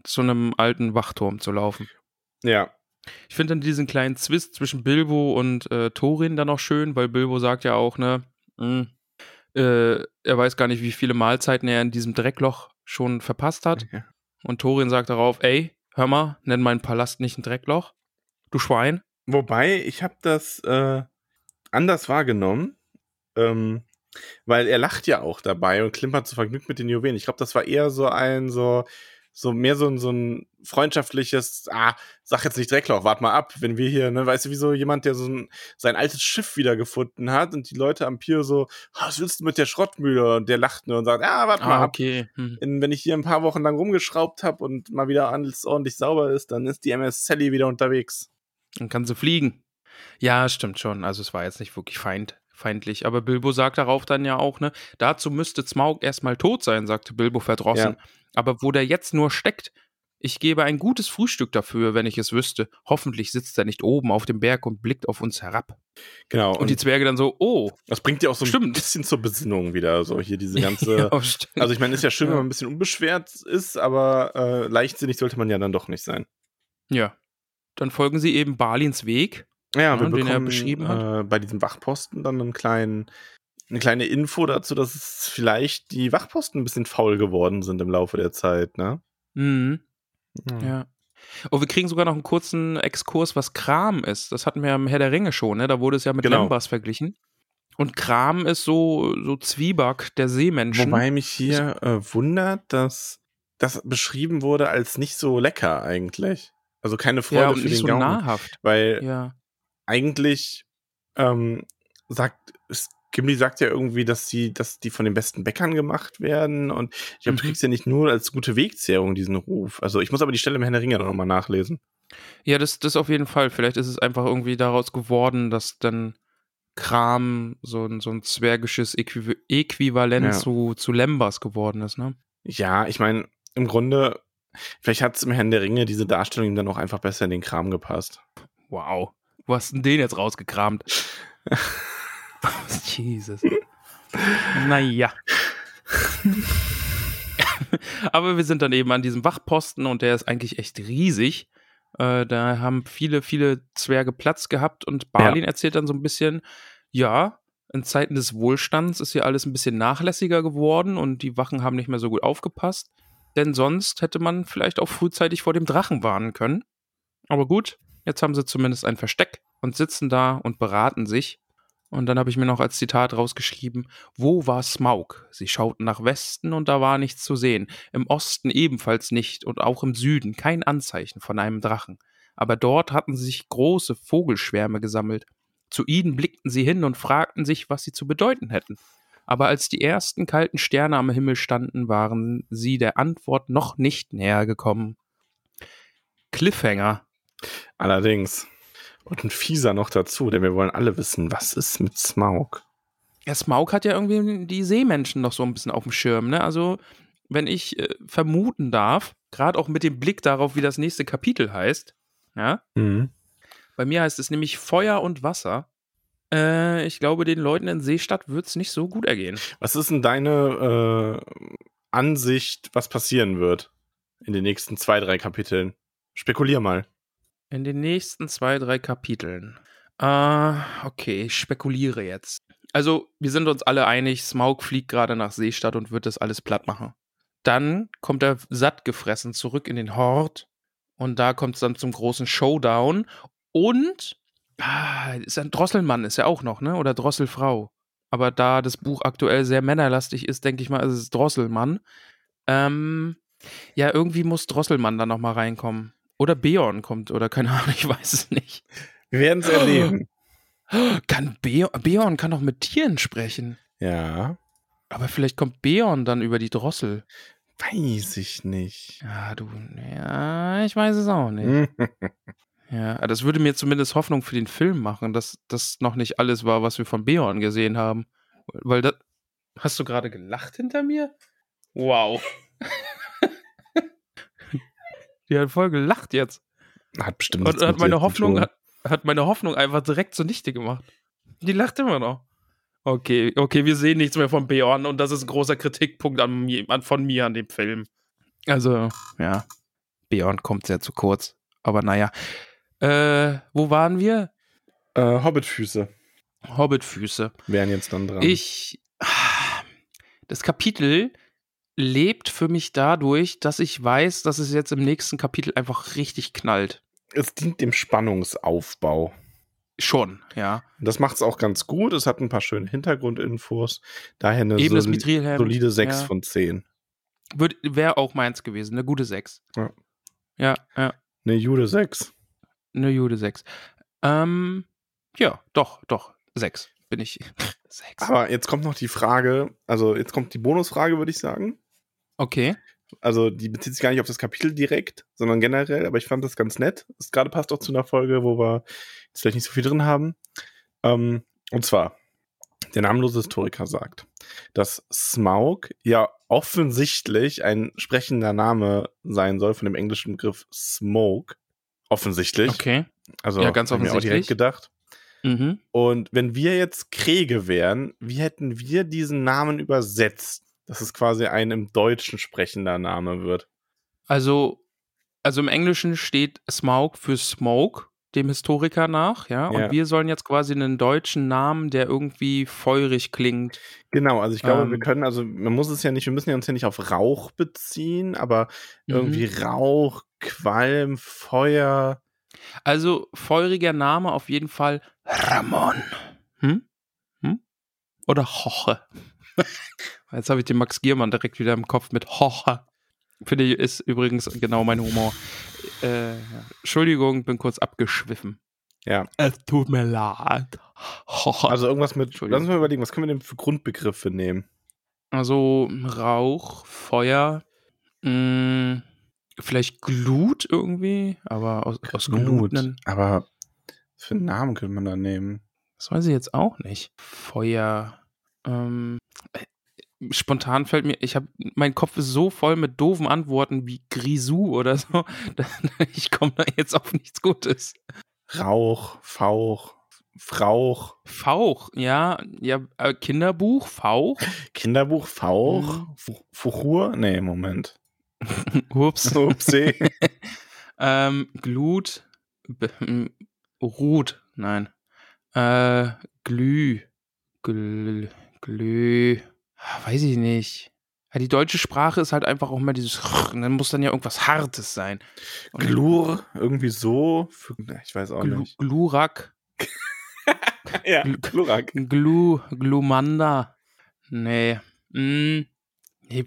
zu einem alten Wachturm zu laufen. Ja. Ich finde dann diesen kleinen Zwist zwischen Bilbo und äh, Thorin dann auch schön, weil Bilbo sagt ja auch, ne, mh, äh, er weiß gar nicht, wie viele Mahlzeiten er in diesem Dreckloch schon verpasst hat. Ja. Und Thorin sagt darauf, ey, hör mal, nenn meinen Palast nicht ein Dreckloch. Du Schwein. Wobei, ich habe das äh, anders wahrgenommen, ähm, weil er lacht ja auch dabei und klimpert so vergnügt mit den Juwelen. Ich glaube, das war eher so ein, so, so mehr so ein, so ein freundschaftliches, ah, sag jetzt nicht Dreckloch, wart mal ab, wenn wir hier, ne, weißt du, wie so jemand, der so ein, sein altes Schiff wiedergefunden hat und die Leute am Pier so, "Ah, was willst du mit der Schrottmühle? Und der lacht nur und sagt, ja, wart mal ab. Ah, okay. Hm. In, wenn ich hier ein paar Wochen lang rumgeschraubt habe und mal wieder alles ordentlich sauber ist, dann ist die MS Sally wieder unterwegs. Dann kann sie fliegen. Ja, stimmt schon. Also es war jetzt nicht wirklich feind, feindlich. Aber Bilbo sagt darauf dann ja auch, ne, dazu müsste Smaug erstmal tot sein, sagte Bilbo verdrossen. Aber wo der jetzt nur steckt, ich gebe ein gutes Frühstück dafür, wenn ich es wüsste. Hoffentlich sitzt er nicht oben auf dem Berg und blickt auf uns herab. Genau. Und, die Zwerge dann so, oh, Das bringt ja auch so ein Stimmt. bisschen zur Besinnung wieder, so hier diese ganze. ja, stimmt. Also ich meine, ist ja schön, wenn Ja. man ein bisschen unbeschwert ist, aber äh, leichtsinnig sollte man ja dann doch nicht sein. ja. Dann folgen sie eben Balins Weg. Ja, Ja, wir den er bekommen beschrieben hat. Äh, bei diesem Wachposten dann einen kleinen, eine kleine Info dazu, dass es vielleicht die Wachposten ein bisschen faul geworden sind im Laufe der Zeit, ne? Mhm. Ja. Oh, wir kriegen sogar noch einen kurzen Exkurs, was Kram ist. Das hatten wir im Herr der Ringe schon, ne? Da wurde es ja mit Genau. Lembas verglichen. Und Kram ist so, so Zwieback der Seemenschen. Wobei mich hier äh, wundert, dass das beschrieben wurde als nicht so lecker eigentlich. Also keine Freude ja, und für nicht den so Gaumen. nahrhaft. Weil Ja. Eigentlich ähm, sagt Gimli sagt ja irgendwie, dass sie, dass die von den besten Bäckern gemacht werden und ich glaube, du Mhm. kriegst ja nicht nur als gute Wegzehrung diesen Ruf. Also ich muss aber die Stelle im Herrn der Ringe noch mal nachlesen. Ja, das, das auf jeden Fall. Vielleicht ist es einfach irgendwie daraus geworden, dass dann Kram so ein, so ein zwergisches Äquiv Äquivalent Ja. zu, zu Lembas geworden ist, ne? Ja, ich meine, im Grunde, vielleicht hat es im Herrn der Ringe diese Darstellung ihm dann auch einfach besser in den Kram gepasst. Wow. Wo hast denn den jetzt rausgekramt? Jesus. Naja. Aber wir sind dann eben an diesem Wachposten und der ist eigentlich echt riesig. Äh, da haben viele, viele Zwerge Platz gehabt und Balin erzählt dann so ein bisschen, ja, in Zeiten des Wohlstands ist hier alles ein bisschen nachlässiger geworden und die Wachen haben nicht mehr so gut aufgepasst. Denn sonst hätte man vielleicht auch frühzeitig vor dem Drachen warnen können. Aber gut, jetzt haben sie zumindest ein Versteck und sitzen da und beraten sich. Und dann habe ich mir noch als Zitat rausgeschrieben, wo war Smaug? Sie schauten nach Westen und da war nichts zu sehen. Im Osten ebenfalls nicht und auch im Süden kein Anzeichen von einem Drachen. Aber dort hatten sich große Vogelschwärme gesammelt. Zu ihnen blickten sie hin und fragten sich, was sie zu bedeuten hätten. Aber als die ersten kalten Sterne am Himmel standen, waren sie der Antwort noch nicht näher gekommen. Cliffhanger. Allerdings. Und ein Fieser noch dazu, denn wir wollen alle wissen, was ist mit Smaug? Ja, Smaug hat ja irgendwie die Seemenschen noch so ein bisschen auf dem Schirm, ne? Also, wenn ich äh, vermuten darf, gerade auch mit dem Blick darauf, wie das nächste Kapitel heißt, ja, Mhm. bei mir heißt es nämlich Feuer und Wasser. Äh, ich glaube, den Leuten in Seestadt wird es nicht so gut ergehen. Was ist denn deine äh, Ansicht, was passieren wird in den nächsten zwei, drei Kapiteln? Spekulier mal. In den nächsten zwei, drei Kapiteln. Äh, okay, ich spekuliere jetzt. Also, wir sind uns alle einig, Smaug fliegt gerade nach Seestadt und wird das alles platt machen. Dann kommt er satt gefressen zurück in den Hort und da kommt es dann zum großen Showdown und ah, ist ein Drosselmann ist ja auch noch, ne? Oder Drosselfrau. Aber da das Buch aktuell sehr männerlastig ist, denke ich mal, ist es Drosselmann. Ähm, ja, irgendwie muss Drosselmann da noch mal reinkommen. Oder Beorn kommt, oder keine Ahnung, ich weiß es nicht. Wir werden es erleben. Kann Beorn, Beorn kann doch mit Tieren sprechen. Ja, Aber vielleicht kommt Beorn dann über die Drossel. weiß ich nicht. Ja, du, ja, ich weiß es auch nicht. Ja, das würde mir zumindest Hoffnung für den Film machen, dass das noch nicht alles war, was wir von Beorn gesehen haben. Weil das. Hast du gerade gelacht hinter mir? Wow. Die hat voll gelacht jetzt. Hat bestimmt Und hat meine Hoffnung, tun. hat, hat meine Hoffnung einfach direkt zunichte gemacht. Die lacht immer noch. Okay, okay, wir sehen nichts mehr von Beorn und das ist ein großer Kritikpunkt an, an, von mir an dem Film. Also, ja. Beorn kommt sehr zu kurz. Aber naja. Äh, wo waren wir? Äh, Hobbitfüße Hobbitfüße. wären jetzt dann dran. Ich. Das Kapitel lebt für mich dadurch, dass ich weiß, dass es jetzt im nächsten Kapitel einfach richtig knallt. es dient dem Spannungsaufbau. Schon, ja. Das macht es auch ganz gut. Es hat ein paar schöne Hintergrundinfos. Daher eine Eben soli- solide 6 ja. von 10. Wäre auch meins gewesen. Eine gute 6. Ja. Ja, ja. Eine Jude 6. Eine gute 6. Ähm, ja, doch, doch. 6 bin ich. 6. Aber jetzt kommt noch die Frage, also jetzt kommt die Bonusfrage, würde ich sagen. Okay. Also die bezieht sich gar nicht auf das Kapitel direkt, sondern generell, aber ich fand das ganz nett. Es gerade passt auch zu einer Folge, wo wir jetzt vielleicht nicht so viel drin haben. Ähm, und zwar, der namenlose Historiker sagt, dass Smaug ja offensichtlich ein sprechender Name sein soll von dem englischen Begriff Smoke. Offensichtlich. Okay. Also Ja, ganz hab ich mir auch direkt offensichtlich. gedacht. Mhm. Und wenn wir jetzt Kriege wären, wie hätten wir diesen Namen übersetzt? Dass es quasi ein im Deutschen sprechender Name wird. Also, also im Englischen steht Smaug für Smoke, dem Historiker nach, ja. Und Ja. wir sollen jetzt quasi einen deutschen Namen, der irgendwie feurig klingt. Genau, also ich glaube, wir Ähm. können, also man muss es ja nicht, wir müssen ja uns ja nicht auf Rauch beziehen, aber irgendwie Mhm. Rauch, Qualm, Feuer. Also feuriger Name auf jeden Fall Ramon. Hm? Hm? Oder Hoche. Jetzt habe ich den Max Giermann direkt wieder im Kopf mit Hoche. Finde ich, ist übrigens genau mein Humor. Äh. Entschuldigung, bin kurz abgeschwiffen. Ja. Es tut mir leid. Hoche. Also irgendwas mit, lass uns mal überlegen, was können wir denn für Grundbegriffe nehmen? Also Rauch, Feuer, mh, vielleicht Glut irgendwie, aber aus, aus Gluten. Aber was für einen Namen könnte man da nehmen? Das weiß ich jetzt auch nicht. Feuer. Ähm, äh, spontan fällt mir, ich habe, mein Kopf ist so voll mit doofen Antworten wie Grisou oder so. Ich komme da jetzt auf nichts Gutes. Rauch, Fauch, Frauch. Fauch, ja, ja, äh, Kinderbuch, Fauch. Kinderbuch, Fauch, Mhm. Fu- Fuchur? Nee, Moment. Ups. Upsi. ähm, Glut, B m- Ruth, nein. Äh, Glüh, Glü, Glü, Ah, weiß ich nicht. Ja, die deutsche Sprache ist halt einfach auch immer dieses, und dann muss dann ja irgendwas Hartes sein. Und Glur, irgendwie so. Für- Ich weiß auch Glu, nicht. Glurak, Ja, Gl- Glurak. Glu, Glumanda. Nee. Mm, nee.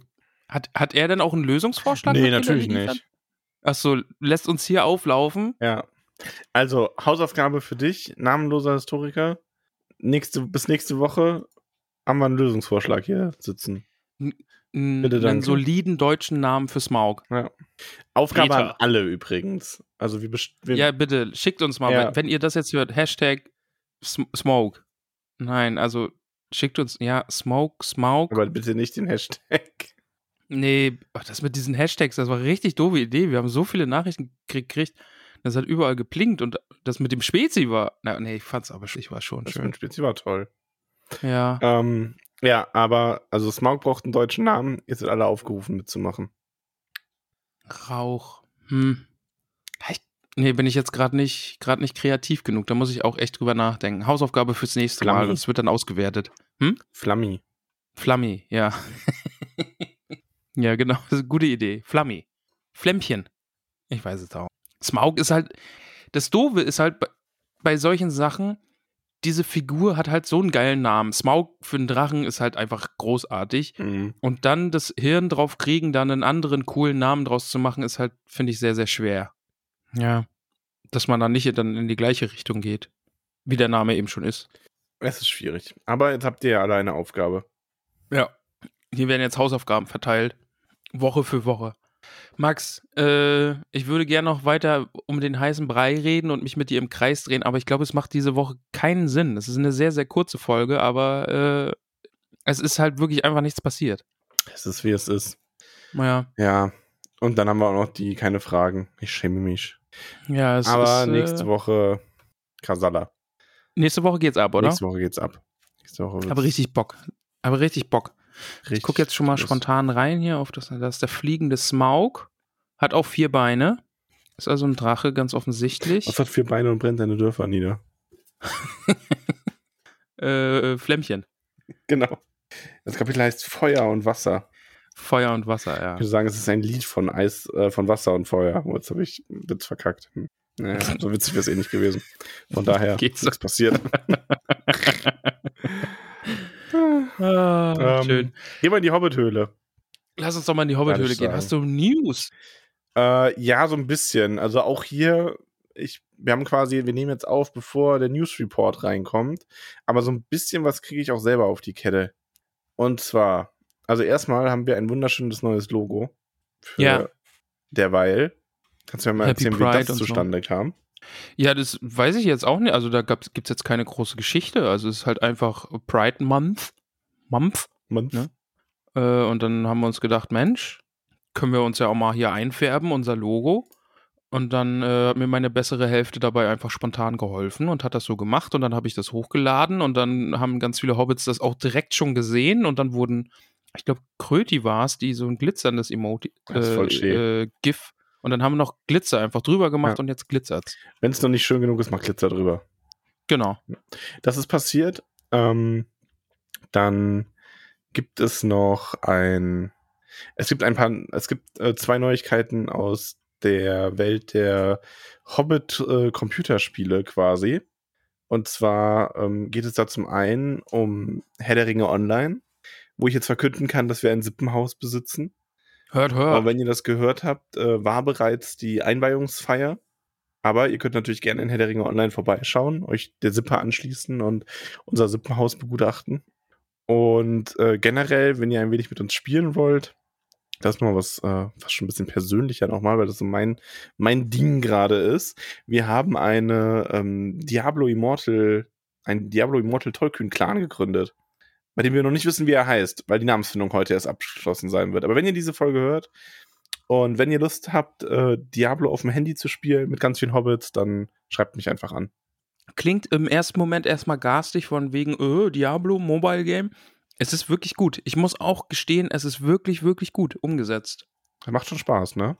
Hat, hat er denn auch einen Lösungsvorschlag? Nee, natürlich nicht. Achso, lässt uns hier auflaufen. Ja. Also, Hausaufgabe für dich, namenloser Historiker. Nächste, bis nächste Woche haben wir einen Lösungsvorschlag hier sitzen. n- Bitte, einen soliden deutschen Namen für Smaug. Aufgabe Peter. an alle übrigens. Also wir, wir Ja, bitte, schickt uns mal, Ja. wenn, wenn ihr das jetzt hört, Hashtag Sm Smoke. Nein, also schickt uns, ja, Smoke, Smaug. aber bitte nicht den Hashtag. Nee, ach, das mit diesen Hashtags, das war eine richtig doofe Idee. Wir haben so viele Nachrichten gekriegt, das hat überall geblinkt und das mit dem Spezi war, na, nee, ich fand's aber, ich war schon Das schön. mit Spezi war toll. Ja, Ähm, ja, aber also Smaug braucht einen deutschen Namen. Ihr seid alle aufgerufen mitzumachen. Rauch. Hm. Ich, nee, bin ich jetzt gerade nicht, gerade nicht kreativ genug. Da muss ich auch echt drüber nachdenken. Hausaufgabe fürs nächste Mal. Flammi. Das wird dann ausgewertet. Flammi. Flammi, ja. ja, genau. Das ist eine gute Idee. Flammi. Flämmchen. Ich weiß es auch. Smaug ist halt. Das Doofe ist halt bei, bei solchen Sachen, diese Figur hat halt so einen geilen Namen. Smaug für einen Drachen ist halt einfach großartig. Mhm. Und dann das Hirn drauf kriegen, dann einen anderen coolen Namen draus zu machen, ist halt, finde ich, sehr, sehr schwer. Ja. Dass man dann nicht dann in die gleiche Richtung geht, wie der Name eben schon ist. Es ist schwierig. Aber jetzt habt ihr ja alle eine Aufgabe. Ja. Hier werden jetzt Hausaufgaben verteilt. Woche für Woche. Max, äh, ich würde gerne noch weiter um den heißen Brei reden und mich mit dir im Kreis drehen, aber ich glaube, es macht diese Woche keinen Sinn. Es ist eine sehr, sehr kurze Folge, aber äh, es ist halt wirklich einfach nichts passiert. Es ist wie es ist. Naja, Ja. Und dann haben wir auch noch die keine Fragen. Ich schäme mich. ja, es Aber ist, äh, nächste Woche Kasala. Nächste Woche geht's ab, oder? Nächste Woche geht's ab. Nächste Woche wird's Aber richtig Bock. Aber richtig Bock. Richtig Ich gucke jetzt schon mal spontan rein hier auf das. Das ist der fliegende Smaug. Hat auch vier Beine. Ist also ein Drache, ganz offensichtlich. Was hat vier Beine und brennt deine Dörfer nieder? Äh, Flämmchen. Genau. Das Kapitel heißt Feuer und Wasser. Feuer und Wasser, ja. Ich würde sagen, es ist ein Lied von Eis, äh, von Wasser und Feuer. Oh, jetzt habe ich einen Witz verkackt. Hm. Naja, so witzig wäre es eh nicht gewesen. Von daher Geht's nichts passiert. Ah, Ähm, schön. Gehen wir in die Hobbithöhle. Lass uns doch mal in die Hobbithöhle gehen. sagen. Hast du News? Äh, ja, so ein bisschen. Also auch hier, ich, wir haben quasi, wir nehmen jetzt auf, bevor der News Report reinkommt. Aber so ein bisschen was kriege ich auch selber auf die Kette. Und zwar, also erstmal haben wir ein wunderschönes neues Logo. Für Ja. Derweil. Kannst du mir mal Happy erzählen, Pride wie das und so. zustande kam? Ja, das weiß ich jetzt auch nicht. Also da gibt es jetzt keine große Geschichte. Also es ist halt einfach Pride Month. Month. Man, Ne? Äh, und dann haben wir uns gedacht, Mensch, können wir uns ja auch mal hier einfärben, unser Logo. Und dann äh, hat mir meine bessere Hälfte dabei einfach spontan geholfen und hat das so gemacht. Und dann habe ich das hochgeladen und dann haben ganz viele Hobbits das auch direkt schon gesehen. Und dann wurden, ich glaube, Kröti war es, die so ein glitzerndes Emoji, äh, äh, GIF. Und dann haben wir noch Glitzer einfach drüber gemacht Ja. und jetzt glitzert's. Wenn es noch nicht schön genug ist, mach Glitzer drüber. Genau. Das ist passiert. Ähm, dann gibt es noch ein. Es gibt ein paar. Es gibt äh, zwei Neuigkeiten aus der Welt der Hobbit-Computerspiele quasi. Und zwar ähm, geht es da zum einen um Herr der Ringe Online, wo ich jetzt verkünden kann, dass wir ein Sippenhaus besitzen. Hört, Aber hört. wenn ihr das gehört habt, äh, war bereits die Einweihungsfeier. Aber ihr könnt natürlich gerne in Herr Online vorbeischauen, euch der Sippe anschließen und unser Sippenhaus begutachten. Und äh, generell, wenn ihr ein wenig mit uns spielen wollt, das ist mal was äh, fast schon ein bisschen persönlicher nochmal, weil das so mein, mein Ding gerade ist. Wir haben eine ähm, Diablo Immortal einen Diablo Immortal Tollkühn Clan gegründet, bei dem wir noch nicht wissen, wie er heißt, weil die Namensfindung heute erst abgeschlossen sein wird. Aber wenn ihr diese Folge hört und wenn ihr Lust habt, äh, Diablo auf dem Handy zu spielen mit ganz vielen Hobbits, dann schreibt mich einfach an. Klingt im ersten Moment erstmal garstig von wegen, äh, Diablo, Mobile Game. Es ist wirklich gut. Ich muss auch gestehen, es ist wirklich, wirklich gut umgesetzt. Das macht schon Spaß, ne?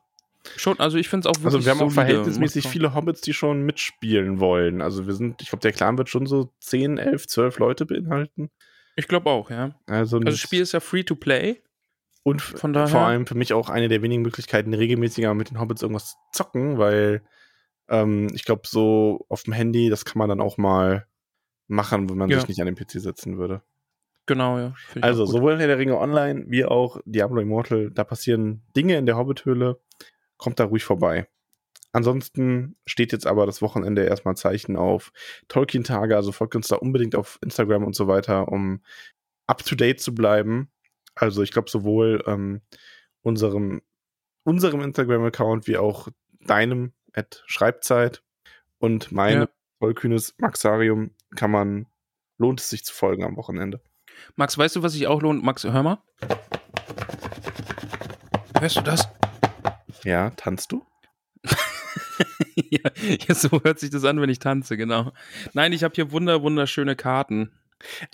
Schon, also ich finde es auch wirklich Also wir haben auch verhältnismäßig viele Hobbits, die schon mitspielen wollen. Also wir sind, ich glaube, der Clan wird schon so 10, 11, 12 Leute beinhalten. Ich glaube auch, ja. Also, Also das Spiel ist ja free to play. und von daher- vor allem für mich auch eine der wenigen Möglichkeiten, regelmäßiger mit den Hobbits irgendwas zu zocken, weil ähm, ich glaube, so auf dem Handy, das kann man dann auch mal machen, wenn man Ja. sich nicht an den PC setzen würde. Genau, ja. Also sowohl Herr der Ringe Online wie auch Diablo Immortal, da passieren Dinge in der Hobbithöhle. Kommt da ruhig vorbei. Ansonsten steht jetzt aber das Wochenende erstmal Zeichen auf Tolkien-Tage, also folgt uns da unbedingt auf Instagram und so weiter, um up to date zu bleiben. Also ich glaube sowohl ähm, unserem, unserem Instagram-Account wie auch deinem at Schreibzeit und meinem Ja. tollkühnes Maxarium kann man, lohnt es sich zu folgen am Wochenende. Max, weißt du, was sich auch lohnt? Max, hör mal. Hörst du das? Ja, tanzt du? ja, ja, so hört sich das an, wenn ich tanze, genau. Nein, ich habe hier wunder, wunderschöne Karten,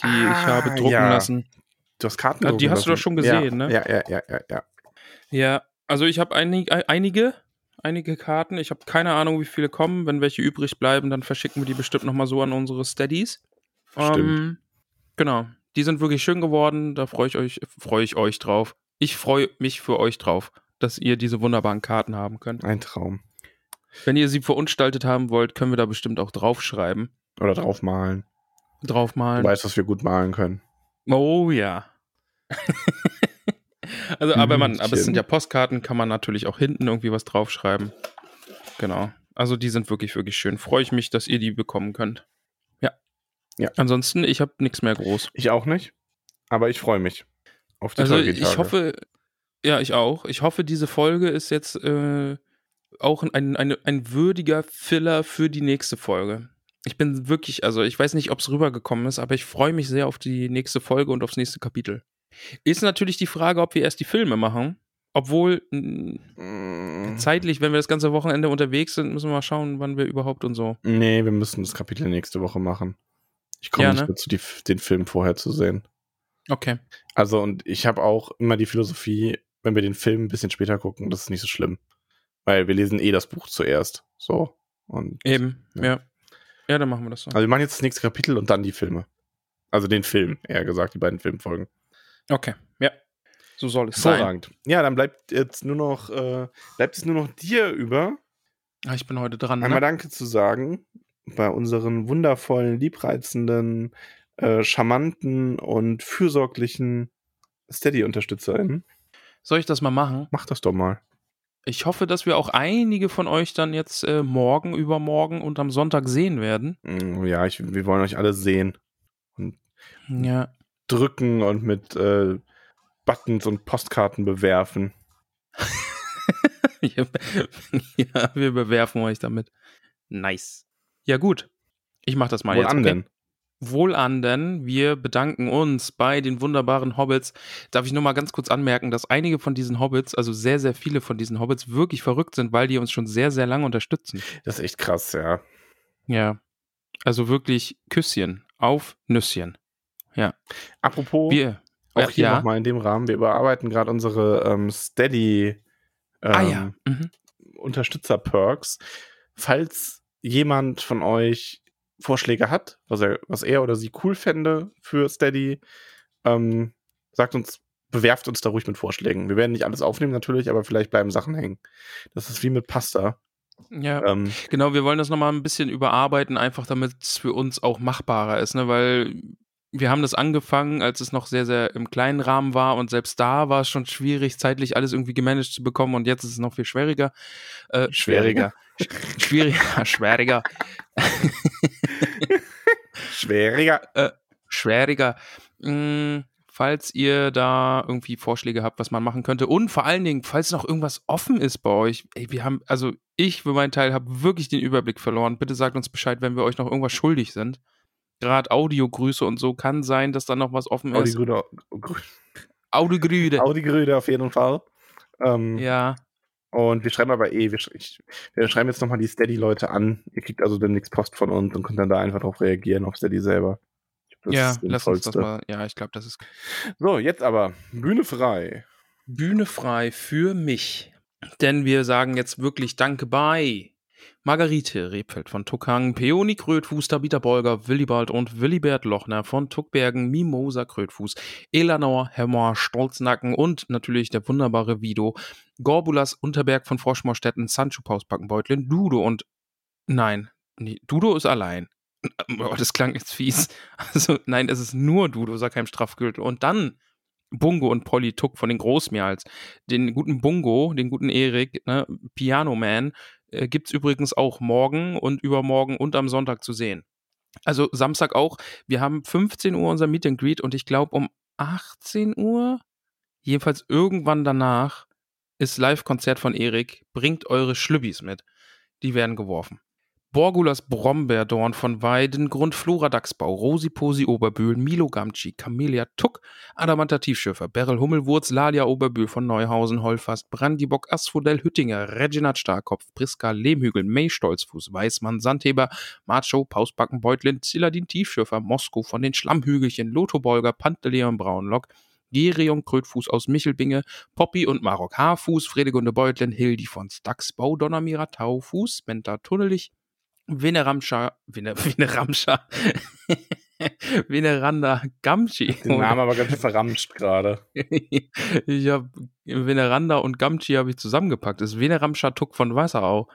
die ich Ah, habe drucken ja. lassen. Du hast Karten Ah, die hast du lassen. doch schon gesehen, ja, ne? Ja, ja, ja, ja, ja. Ja, also ich habe einig, ein- einige, einige Karten. Ich habe keine Ahnung, wie viele kommen. Wenn welche übrig bleiben, dann verschicken wir die bestimmt nochmal so an unsere Steadies. Stimmt. Ähm, genau. Die sind wirklich schön geworden. Da freue ich euch, freue ich euch drauf. Ich freue mich für euch drauf, dass ihr diese wunderbaren Karten haben könnt. Ein Traum. Wenn ihr sie verunstaltet haben wollt, können wir da bestimmt auch draufschreiben. Oder draufmalen. Draufmalen. Du weißt, was wir gut malen können. Oh ja. also, aber man, aber es sind ja Postkarten, kann man natürlich auch hinten irgendwie was draufschreiben. Genau. Also die sind wirklich, wirklich schön. Freue ich mich, dass ihr die bekommen könnt. Ja. Ja. Ansonsten, ich habe nichts mehr groß. Ich auch nicht. Aber ich freue mich auf die Also ich hoffe, ja, ich auch. Ich hoffe, diese Folge ist jetzt äh, auch ein, ein, ein würdiger Filler für die nächste Folge. Ich bin wirklich, also ich weiß nicht, ob es rübergekommen ist, aber ich freue mich sehr auf die nächste Folge und aufs nächste Kapitel. Ist natürlich die Frage, ob wir erst die Filme machen. Obwohl, Mm, zeitlich, wenn wir das ganze Wochenende unterwegs sind, müssen wir mal schauen, wann wir überhaupt und so. Nee, wir müssen das Kapitel nächste Woche machen. Ich komme Ja, nicht ne? dazu, die, den Film vorher zu sehen. Okay. Also, und ich habe auch immer die Philosophie, wenn wir den Film ein bisschen später gucken, das ist nicht so schlimm. Weil wir lesen eh das Buch zuerst. So. Und Eben, Ja. ja. Ja, dann machen wir das so. Also wir machen jetzt das nächste Kapitel und dann die Filme. Also den Film, eher gesagt, die beiden Filmfolgen. Okay, ja. So soll es sein. Hervorragend. Ja, dann bleibt jetzt nur noch, äh, bleibt es nur noch dir über, Ah, ich bin heute dran. einmal Ne? Danke zu sagen bei unseren wundervollen, liebreizenden, äh, charmanten und fürsorglichen Steady-UnterstützerInnen. Soll ich das mal machen? Mach das doch mal. Ich hoffe, dass wir auch einige von euch dann jetzt äh, morgen, übermorgen und am Sonntag sehen werden. Mm, Ja, ich, wir wollen euch alle sehen. Ja. Drücken und mit äh, Buttons und Postkarten bewerfen. ja, wir bewerfen euch damit. Nice. Ja, gut. Ich mach das mal Wohl jetzt. okay? denn? Wohlan denn, wir bedanken uns bei den wunderbaren Hobbits. Darf ich nur mal ganz kurz anmerken, dass einige von diesen Hobbits, also sehr, sehr viele von diesen Hobbits, wirklich verrückt sind, weil die uns schon sehr, sehr lange unterstützen. Das ist echt krass, ja. Ja. Also wirklich Küsschen auf Nüsschen. Apropos, Wir. auch hier ja. nochmal in dem Rahmen, wir überarbeiten gerade unsere ähm, Steady ähm, Ah ja. Mhm. Unterstützer-Perks. Falls jemand von euch Vorschläge hat, was er, was er oder sie cool fände für Steady, ähm, sagt uns, bewerft uns da ruhig mit Vorschlägen. Wir werden nicht alles aufnehmen natürlich, aber vielleicht bleiben Sachen hängen. Das ist wie mit Pasta. Ja. Ähm, Genau, wir wollen das nochmal ein bisschen überarbeiten, einfach damit es für uns auch machbarer ist, ne? Weil wir haben das angefangen, als es noch sehr, sehr im kleinen Rahmen war und selbst da war es schon schwierig, zeitlich alles irgendwie gemanagt zu bekommen und jetzt ist es noch viel schwieriger. Äh, Schwieriger. Schwieriger, schwieriger, schwieriger. schwieriger. Mm, falls ihr da irgendwie Vorschläge habt, was man machen könnte und vor allen Dingen, falls noch irgendwas offen ist bei euch, ey, wir haben, also ich für meinen Teil habe wirklich den Überblick verloren. Bitte sagt uns Bescheid, wenn wir euch noch irgendwas schuldig sind. Gerade Audiogrüße und so. Kann sein, dass da noch was offen Audi ist. Grüde, Audiogrüde. Audi Grüde auf jeden Fall. Ähm, Ja, Und wir schreiben aber eh, wir, sch- ich, wir schreiben jetzt nochmal die Steady-Leute an. Ihr kriegt also demnächst Post von uns und könnt dann da einfach drauf reagieren auf Steady selber. Das ja, lass uns das mal. Ja, ich glaube, das ist So, jetzt aber Bühne frei. Bühne frei für mich. Denn wir sagen jetzt wirklich Danke bei Margarete Rebfeld von Tuckang, Peony Krötfuß, Tabita Bolger, Willibald und Willibert Lochner von Tuckbergen, Mimosa Krötfuß, Elanor Hemmer Stolznacken und natürlich der wunderbare Vido, Gorbulas Unterberg von Froschmorstetten, Sancho Pausbackenbeutlin, Dudo und nein, nee, Dudo ist allein. Oh, das klang jetzt fies. Also, nein, es ist nur Dudo, Sackheim Strafgürtel. Und dann Bungo und Polly Tuck von den Großmeerls. Den guten Bungo, den guten Erik, ne, Piano Man, äh, gibt's übrigens auch morgen und übermorgen und am Sonntag zu sehen. Also Samstag auch. Wir haben 15 Uhr unser Meet and Greet und ich glaube um 18 Uhr, jedenfalls irgendwann danach, ist Live-Konzert von Erik. Bringt eure Schlübbis mit. Die werden geworfen. Borgulas Brombeerdorn von Weiden, Grundflora Dachsbau, Rosi Posi Oberbühl, Milo Gamci, Camellia Tuck, Adamanta Tiefschiffer, Beryl Hummelwurz, Lalia Oberbühl von Neuhausen, Holfast, Brandibock, Asphodel Hüttinger, Reginald Starkopf, Priska Lehmhügel, May Stolzfuß, Weißmann, Sandheber, Macho, Pausbacken, Beutlin, Ziladin Tiefschiffer, Mosko von den Schlammhügelchen, Lotho Bolger, Panteleon Braunlock, Gerion Krötfuß aus Michelbinge, Poppy und Marok Haarfuß, Fredegunde Beutlin, Hildi von Staxbau, Donnermira Taufuß, Benta Tunnelich, Veneramscha, Vene, Veneramscha, Veneranda Gamci. Den Namen aber ganz schön verramscht gerade. ich habe Veneranda und Gamci habe ich zusammengepackt. Das ist Veneramscha Tuck von Wasserau.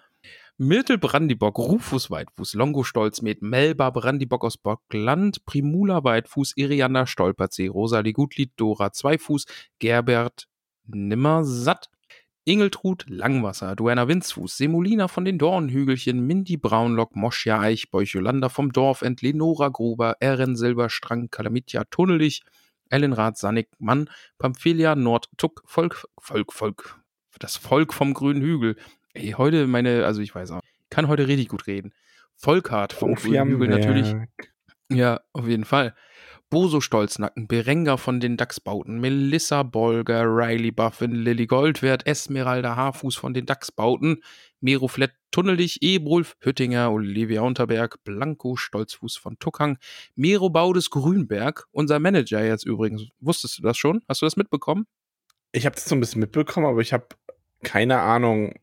Myrtle Brandibock, Rufus Weitfuß, Longo Stolzmet, Melba Brandibock aus Bockland, Primula Weitfuß, Irianda Stolperzee, Rosalie Gutlied, Dora Zweifuß, Gerbert Nimmersatt, Ingeltrud Langwasser, Duana Winzfuß, Semolina von den Dornhügelchen, Mindy Braunlock, Moschia Eichbeuch, Jolanda vom Dorfend, Lenora Gruber, Erin Silberstrang, Kalamitja Tunnelich, Ellenrath Sannig Mann, Pamphilia Nord Tuck, Volk, Volk, Volk, das Volk vom grünen Hügel. Ey, heute meine, also ich weiß auch, ich kann heute richtig gut reden. Volkart vom grünen Hügel natürlich. Ja, auf jeden Fall. Boso Stolznacken, Berenga von den Dachsbauten, Melissa Bolger, Riley Buffin, Lilly Goldwert, Esmeralda Haarfuß von den Dachsbauten, Mero Flett, Tunnelig, Ebrulf, Hüttinger, Olivia Unterberg, Blanco Stolzfuß von Tuckhang, Mero Baudes Grünberg, unser Manager jetzt übrigens. Wusstest du das schon? Hast du das mitbekommen? Ich habe das so ein bisschen mitbekommen, aber ich habe keine Ahnung,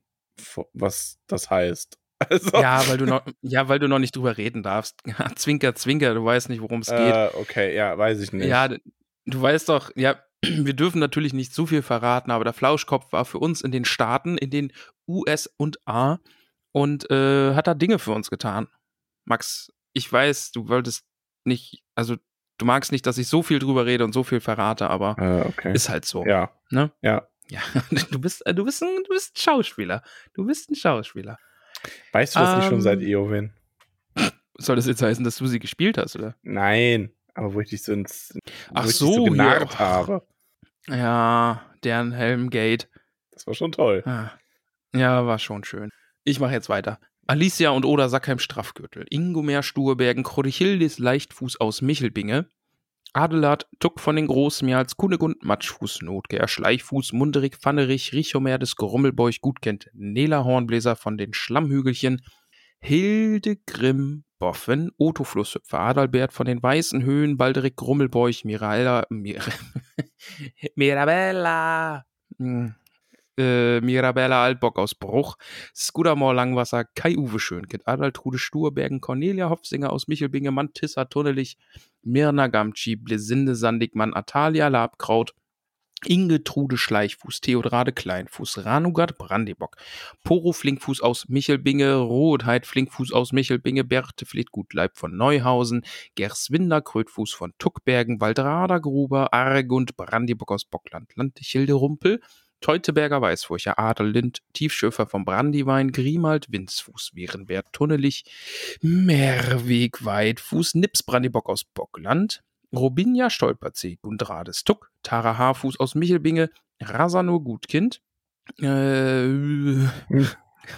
was das heißt. Also, Ja, weil du noch, ja, weil du noch nicht drüber reden darfst. zwinker, zwinker, du weißt nicht, worum es geht. äh, okay, ja, weiß ich nicht. Ja, du weißt doch, ja, wir dürfen natürlich nicht zu viel verraten, aber der Flauschkopf war für uns in den Staaten, in den US und A und äh, hat da Dinge für uns getan. Max, ich weiß, du wolltest nicht, also du magst nicht, dass ich so viel drüber rede und so viel verrate, aber Äh, okay. ist halt so. ja. Ne? Ja. Ja, du bist, äh, du bist ein, du bist ein Schauspieler. Du bist ein Schauspieler. Weißt du das nicht schon Ähm, seit Eowyn? Soll das jetzt heißen, dass du sie gespielt hast, oder? Nein, aber wo ich dich so ins Ach wo ich dich so, genarrt ja. habe. Ja, deren Helmgate. Das war schon toll. Ah. Ja, war schon schön. Ich mache jetzt weiter. Alicia und Oda Sackheim Straffgürtel, Ingomer Sturbergen, Krodichildis Leichtfuß aus Michelbinge, Adelard Tuck von den Großmeerls, Kunegund Matschfuß, Notger Schleichfuß, Munderig Pfannerich, Richomer des Grummelbeuch Gutkennt, Nela Hornbläser von den Schlammhügelchen, Hildegrim Boffen, Otto Flusshüpfer, Adalbert von den Weißen Höhen, Balderik Grummelbeuch, Mirella, Mir Mirabella, hm, äh, Mirabella Altbock aus Bruch, Skudamor Langwasser, Kai-Uwe Schönkind, Adaltrude Sturbergen, Cornelia Hopfsinger aus Michelbinge, Mantissa Tunnelich, Mirna Gamci, Blesinde Sandigmann, Atalia Labkraut, Inge Trude Schleichfuß, Theodrade Kleinfuß, Ranugat Brandibock, Poro Flinkfuß aus Michelbinge, Rohetheit Flinkfuß aus Michelbinge, Berthe Fleetgutleib von Neuhausen, Gerswinder Krötfuß von Tuckbergen, Waldrader Gruber, Argund Brandibock aus Bockland, Landechilde Rumpel, Teuteberger Weißfurcher, Adellind, Tiefschöfer vom Brandiwein, Grimald, Winzfuß, Wehrenbert, Tunnelich, Meerweg, Weitfuß, Nips, Brandibock aus Bockland, Robinja Stolperzee, Gundrades Tuck, Tara Haarfuß aus Michelbinge, Rasanur Gutkind, äh,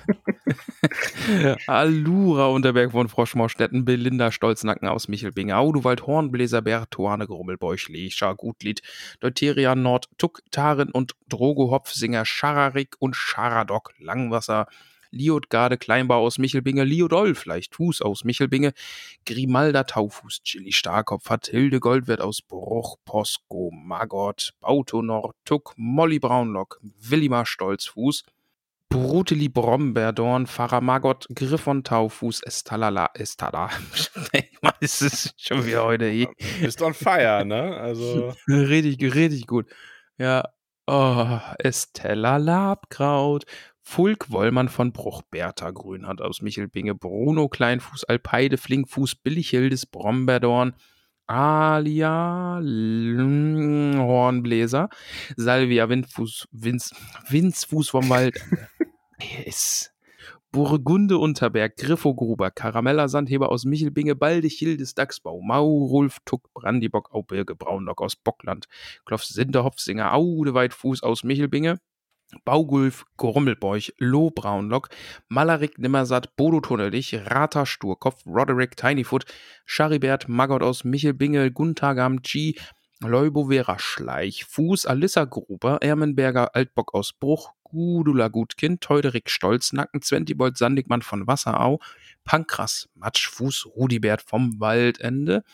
Allura Unterberg von Froschmaustetten, Belinda Stolznacken aus Michelbinge, Audowald Hornbläser, Bertuane Grummelbeuch, Lecha Gutlied, Deuteria Nord, Tuck, Taren und Drogo Hopfsinger, Schararik und Scharadok, Langwasser, Liotgarde Kleinbau aus Michelbinge, Liodolf Leichtfuß aus Michelbinge, Grimalda Taufuß, Chili Starkopf, Hilde Goldwert aus Bruch, Posko, Magott, Bauto Nord, Tuck, Molly Braunlock, Willimar Stolzfuß, Bruteli Brombeerdorn, Pfarrer Magott, Griffon Taufuß, Estalala, Estala. Was ist schon wieder heute hier? Bist on fire, ne? Also. richtig, richtig gut. Ja. Oh, Estella Labkraut. Fulk Wollmann von Bruch, Bertha Grünhardt aus Michelbinge, Bruno Kleinfuß, Alpeide, Flinkfuß, Billichhildes, Brombeerdorn, Alia L- Hornbläser, Salvia Windfuß, Winz, Winzfuß vom Wald. ist Burgunde Unterberg, Griffo Gruber, Karamella Sandheber aus Michelbinge, Baldig Hildes Dachsbau, Maurulf Tuck, Brandibock, Aubirge, Braunlock aus Bockland, Kloff Sinde Hopfsinger, Aude Weitfuß aus Michelbinge, Baugulf, Grummelbeuch, Loh Braunlock, Malarik Nimmersatt, Bodo Tunnelich, Rata Sturkopf, Roderick Tinyfoot, Charibert Maggot aus Michelbinge, Guntagam G, Leubovera Schleich, Fuß, Alissa Gruber, Ermenberger Altbock aus Bruch, Gudula Gutkind, Teuderik Stolznacken, Zwentibold Sandigmann von Wasserau, Pankras Matschfuß, Rudibert vom Waldende,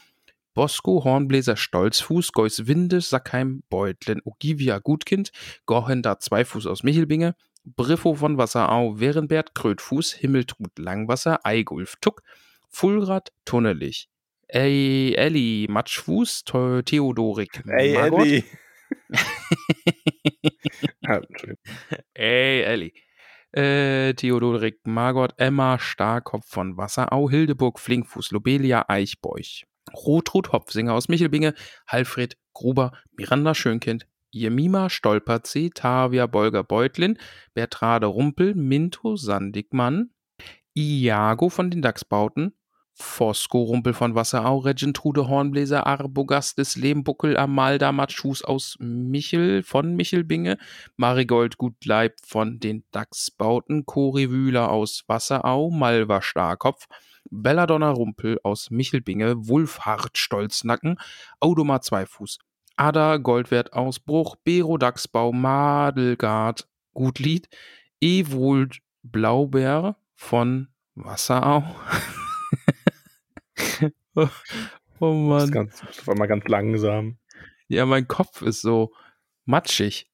Bosco Hornbläser Stolzfuß, Geus Winde, Sackheim Beutlen, Ogivia Gutkind, Gorhender Zweifuß aus Michelbinge, Briffo von Wasserau, Werenbert Krötfuß, Himmeltrud Langwasser, Eigulf Tuck, Fulrad Tunnelich, Ey, Elli Matschfuß, Theodorik Ey. Ellie. ah. Ey, Elli. Äh, Theodorik Margot, Emma Starkopf von Wasserau, Hildeburg Flinkfuß, Lobelia Eichbeuch, Rotrud Hopfsinger aus Michelbinge, Alfred Gruber, Miranda Schönkind, Jemima Stolperzee, Tavia Bolger Beutlin, Bertrade Rumpel, Minto Sandigmann, Iago von den Dachsbauten, Fosco Rumpel von Wasserau, Regentrude Hornbläser, Arbogastes Lehmbuckel, Amalda Matschfuß aus Michel von Michelbinge, Marigold Gutleib von den Dachsbauten, Cori Wühler aus Wasserau, Malva Starkopf, Belladonna Rumpel aus Michelbinge, Wulfhard Stolznacken, Audomar Zweifuß, Ada Goldwert aus Bruch, Bero Dachsbau, Madelgard Gutlied, Ewold Blaubeer von Wasserau. oh, oh Das, ist Mann. ganz, das war mal ganz langsam. Ja, mein Kopf ist so matschig.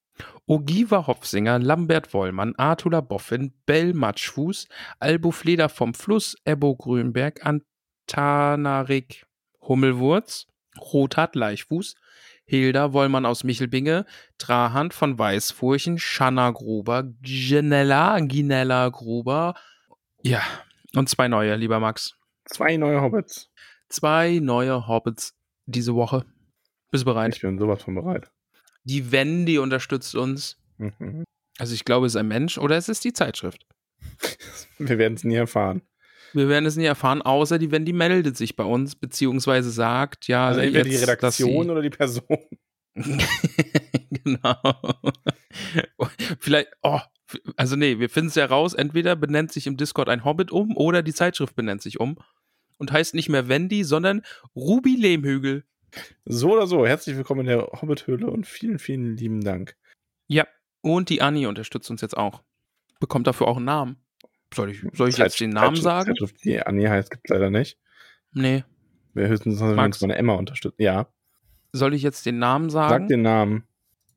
Ogiva Hopfsinger, Lambert Wollmann, Artula Boffin, Bell Matschfuß, Albo Fleder vom Fluss, Ebbo Grünberg, Antanarik Hummelwurz, Rothard Leichfuß, Hilda Wollmann aus Michelbinge, Trahand von Weißfurchen, Schanna Gruber, Ginella, Ginella Gruber. Ja, und zwei neue, lieber Max. Zwei neue Hobbits. Zwei neue Hobbits diese Woche. Bist du bereit? Ich bin sowas von bereit. Die Wendy unterstützt uns. Mhm. Also ich glaube, es ist ein Mensch oder es ist die Zeitschrift. Wir werden es nie erfahren. Wir werden es nie erfahren, außer die Wendy meldet sich bei uns, beziehungsweise sagt, ja, Also entweder die Redaktion oder die Person. genau. Vielleicht, oh, also nee, wir finden es ja raus, entweder benennt sich im Discord ein Hobbit um oder die Zeitschrift benennt sich um und heißt nicht mehr Wendy, sondern Ruby Lehmhügel. So oder so, herzlich willkommen in der Hobbithöhle und vielen, vielen lieben Dank. Ja, und die Annie unterstützt uns jetzt auch. Bekommt dafür auch einen Namen. Soll ich, soll ich jetzt Zeit- den Namen sagen? Zeitschrift, die Annie heißt, gibt es leider nicht. Nee. Wir höchstens wenn uns meine Emma unterstützt. Ja, Soll ich jetzt den Namen sagen? sag den Namen.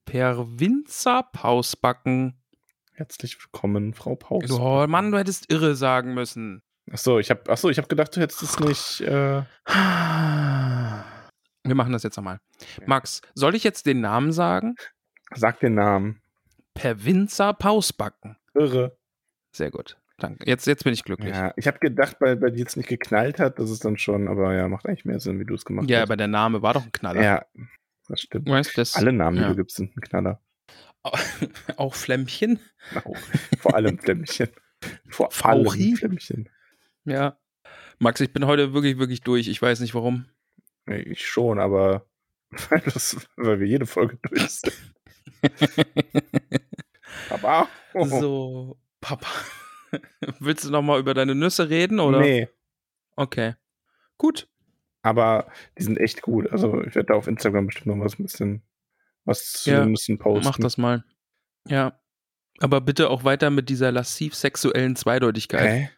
Per Winzer Pausbacken. Herzlich willkommen, Frau Paus. Oh Mann, du hättest irre sagen müssen. Achso, ich habe achso, ich hab gedacht, du hättest es nicht. Äh, Wir machen das jetzt nochmal. Max, soll ich jetzt den Namen sagen? sag den Namen. Per Winzer Pausbacken. Irre. Sehr gut. Danke. Jetzt, jetzt bin ich glücklich. Ja, Ja, ich habe gedacht, weil bei dir jetzt nicht geknallt hat, dass es dann schon, aber ja, macht eigentlich mehr Sinn, wie du es gemacht hast. aber der Name war doch ein Knaller. Ja, das stimmt. Weißt, das, Alle Namen, die ja. du gibst, sind ein Knaller. Auch Flämmchen. Auch. Vor allem Flämmchen. Vor Fauchi? allem Flämmchen. Ja. Max, ich bin heute wirklich, wirklich durch. Ich weiß nicht warum. Nee, Ich schon, aber weil, das, weil wir jede Folge durch sind. Aber oh, So, Papa. Willst du nochmal über deine Nüsse reden, oder? Nee, Okay. Gut. aber die sind echt gut. Also ich werde da auf Instagram bestimmt noch was ein bisschen was zu Ja, den Nüssen posten. Mach das mal. Ja. Aber bitte auch weiter mit dieser lassiv sexuellen Zweideutigkeit.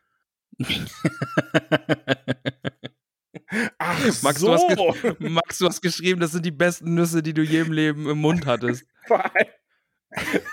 Hä? Ach Max, so. du hast Max, du hast geschrieben, das sind die besten Nüsse, die du je im Leben im Mund hattest. Vor allem,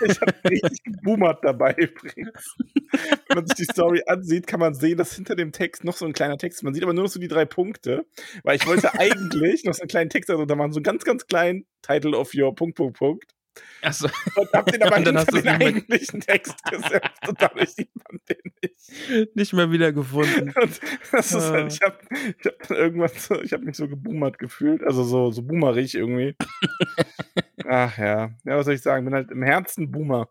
Ich habe richtig geboomert dabei übrigens. Wenn man sich die Story ansieht, kann man sehen, dass hinter dem Text noch so ein kleiner Text, man sieht aber nur noch so die drei Punkte, weil ich wollte eigentlich noch so einen kleinen Text, also da waren so ganz, ganz klein, Title of your Punkt, Punkt, Punkt. Achso, Und hab den aber dann hast du den eigentlichen Text gesetzt und dadurch sieht man den nicht. nicht mehr wiedergefunden. Und das ist Ah. halt, ich habe ich hab dann irgendwas, so- ich habe mich so geboomert gefühlt, also so, so boomerig irgendwie. Ach ja, ja, was soll ich sagen, bin halt im Herzen Boomer.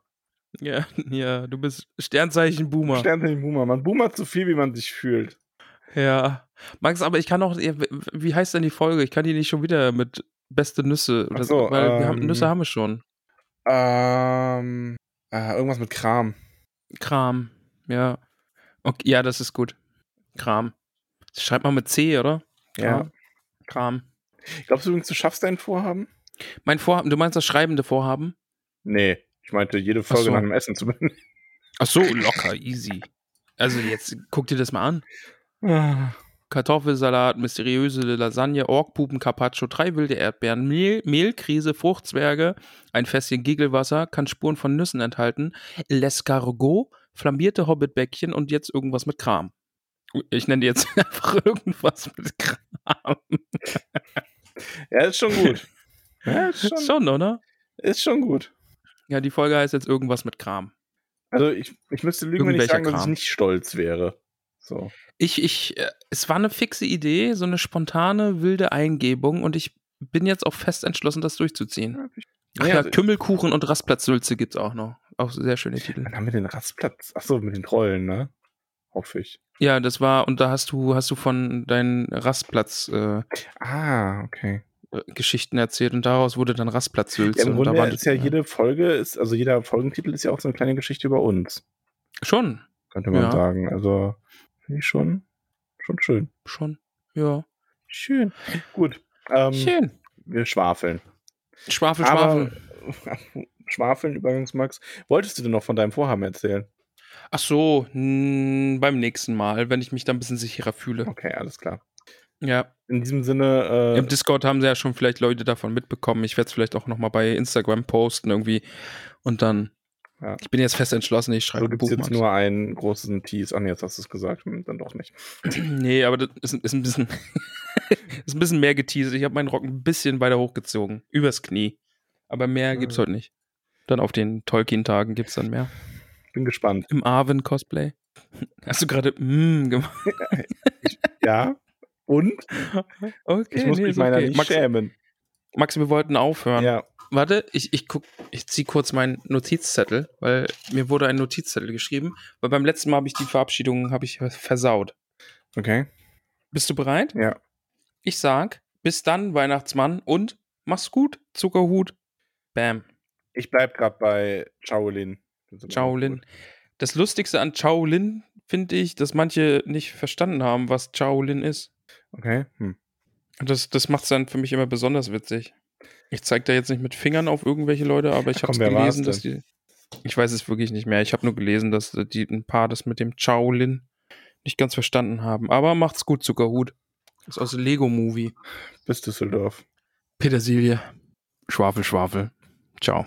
Ja, ja, du bist Sternzeichen Boomer. Sternzeichen Boomer. Man boomert so viel, wie man sich fühlt. Ja. Max, aber ich kann auch, wie heißt denn die Folge? Ich kann die nicht schon wieder mit beste Nüsse. Oder so, weil wir haben, ähm, Nüsse haben wir schon. Ähm, äh, irgendwas mit Kram. Kram. Ja. Okay, ja, das ist gut. Kram. Das schreibt man mit C, oder? Ja. Kram. Kram. Glaubst du übrigens, du schaffst dein Vorhaben? Mein Vorhaben, du meinst das schreibende Vorhaben? Nee. Ich meinte, jede Folge so. nach dem Essen zu beenden. Ach so, locker, easy. Also jetzt guck dir das mal an. Kartoffelsalat, mysteriöse Lasagne, Orkpupen, Carpaccio, drei wilde Erdbeeren, Mehl, Mehlkrise, Fruchtzwerge, ein Fässchen Gigelwasser, kann Spuren von Nüssen enthalten, L'escargot, flambierte Hobbitbäckchen und jetzt irgendwas mit Kram. Ich nenne jetzt einfach irgendwas mit Kram. Ja, ist schon gut. Ja, ist schon, Schon, oder? ist schon gut. Ja, die Folge heißt jetzt irgendwas mit Kram. Also ich, ich müsste lügen, wenn ich sagen, dass ich Kram. nicht stolz wäre. So. Ich, ich, äh, es war eine fixe Idee, so eine spontane, wilde Eingebung und ich bin jetzt auch fest entschlossen, das durchzuziehen. Ach Ja, also- Kümmelkuchen und Rastplatzsülze gibt's auch noch. Auch sehr schöne Titel. Dann haben wir den Rastplatz. Achso, mit den Trollen, ne? Hoffe ich. Ja, das war, und da hast du, hast du von deinen Rastplatz-Geschichten äh, Ah, okay. Geschichten erzählt und daraus wurde dann Rastplatzsülze. Ja, Im und Grunde da ist ja jede Folge, ist, also jeder Folgentitel ist ja auch so eine kleine Geschichte über uns, Schon, könnte man Ja. sagen. Also finde ich schon, schon schön. schon. Ja. Schön. Gut. Ähm, Schön. Wir schwafeln. Schwafel, Aber Schwafel. schwafeln, Übergangsmax. Wolltest du denn noch von deinem Vorhaben erzählen? Ach so, mh, beim nächsten Mal, wenn ich mich da ein bisschen sicherer fühle. Okay, alles klar. Ja. In diesem Sinne, äh, Im Discord haben sie ja schon vielleicht Leute davon mitbekommen. Ich werde es vielleicht auch nochmal bei Instagram posten irgendwie. Und dann, Ja. ich bin jetzt fest entschlossen, ich schreibe ein gibt es Buch. jetzt nur einen großen Tease. Ah, nee, jetzt hast du es gesagt. Hm, Dann doch nicht. Nee, aber das ist, ist ein bisschen ist ein bisschen mehr geteasert. Ich habe meinen Rock ein bisschen weiter hochgezogen. Übers Knie. Aber mehr gibt's Mhm. heute nicht. Dann auf den Tolkien-Tagen gibt's dann mehr. Bin gespannt. Im Arwen-Cosplay. Hast du gerade mm gemacht? Ja. Und? Okay, Ich muss nee, mich meiner okay. nicht Max, schämen. Max, wir wollten aufhören. Ja. Warte, ich, ich guck, ich zieh kurz meinen Notizzettel, weil mir wurde ein Notizzettel geschrieben, weil beim letzten Mal habe ich die Verabschiedung habe ich versaut. Okay. Bist du bereit? Ja. Ich sag, bis dann, Weihnachtsmann, und mach's gut, Zuckerhut. Bam. Ich bleib gerade bei Shaolin. Shaolin. Das Lustigste an Shaolin finde ich, dass manche nicht verstanden haben, was Shaolin ist. Okay. Hm. Das, das macht es dann für mich immer besonders witzig. Ich zeige da jetzt nicht mit Fingern auf irgendwelche Leute, aber ich habe gelesen, dass die. Ich weiß es wirklich nicht mehr. Ich habe nur gelesen, dass die ein paar das mit dem Shaolin nicht ganz verstanden haben. Aber macht's gut, Zuckerhut. Ist aus dem Lego-Movie. Bis Düsseldorf. Petersilie. Schwafel, Schwafel. Ciao.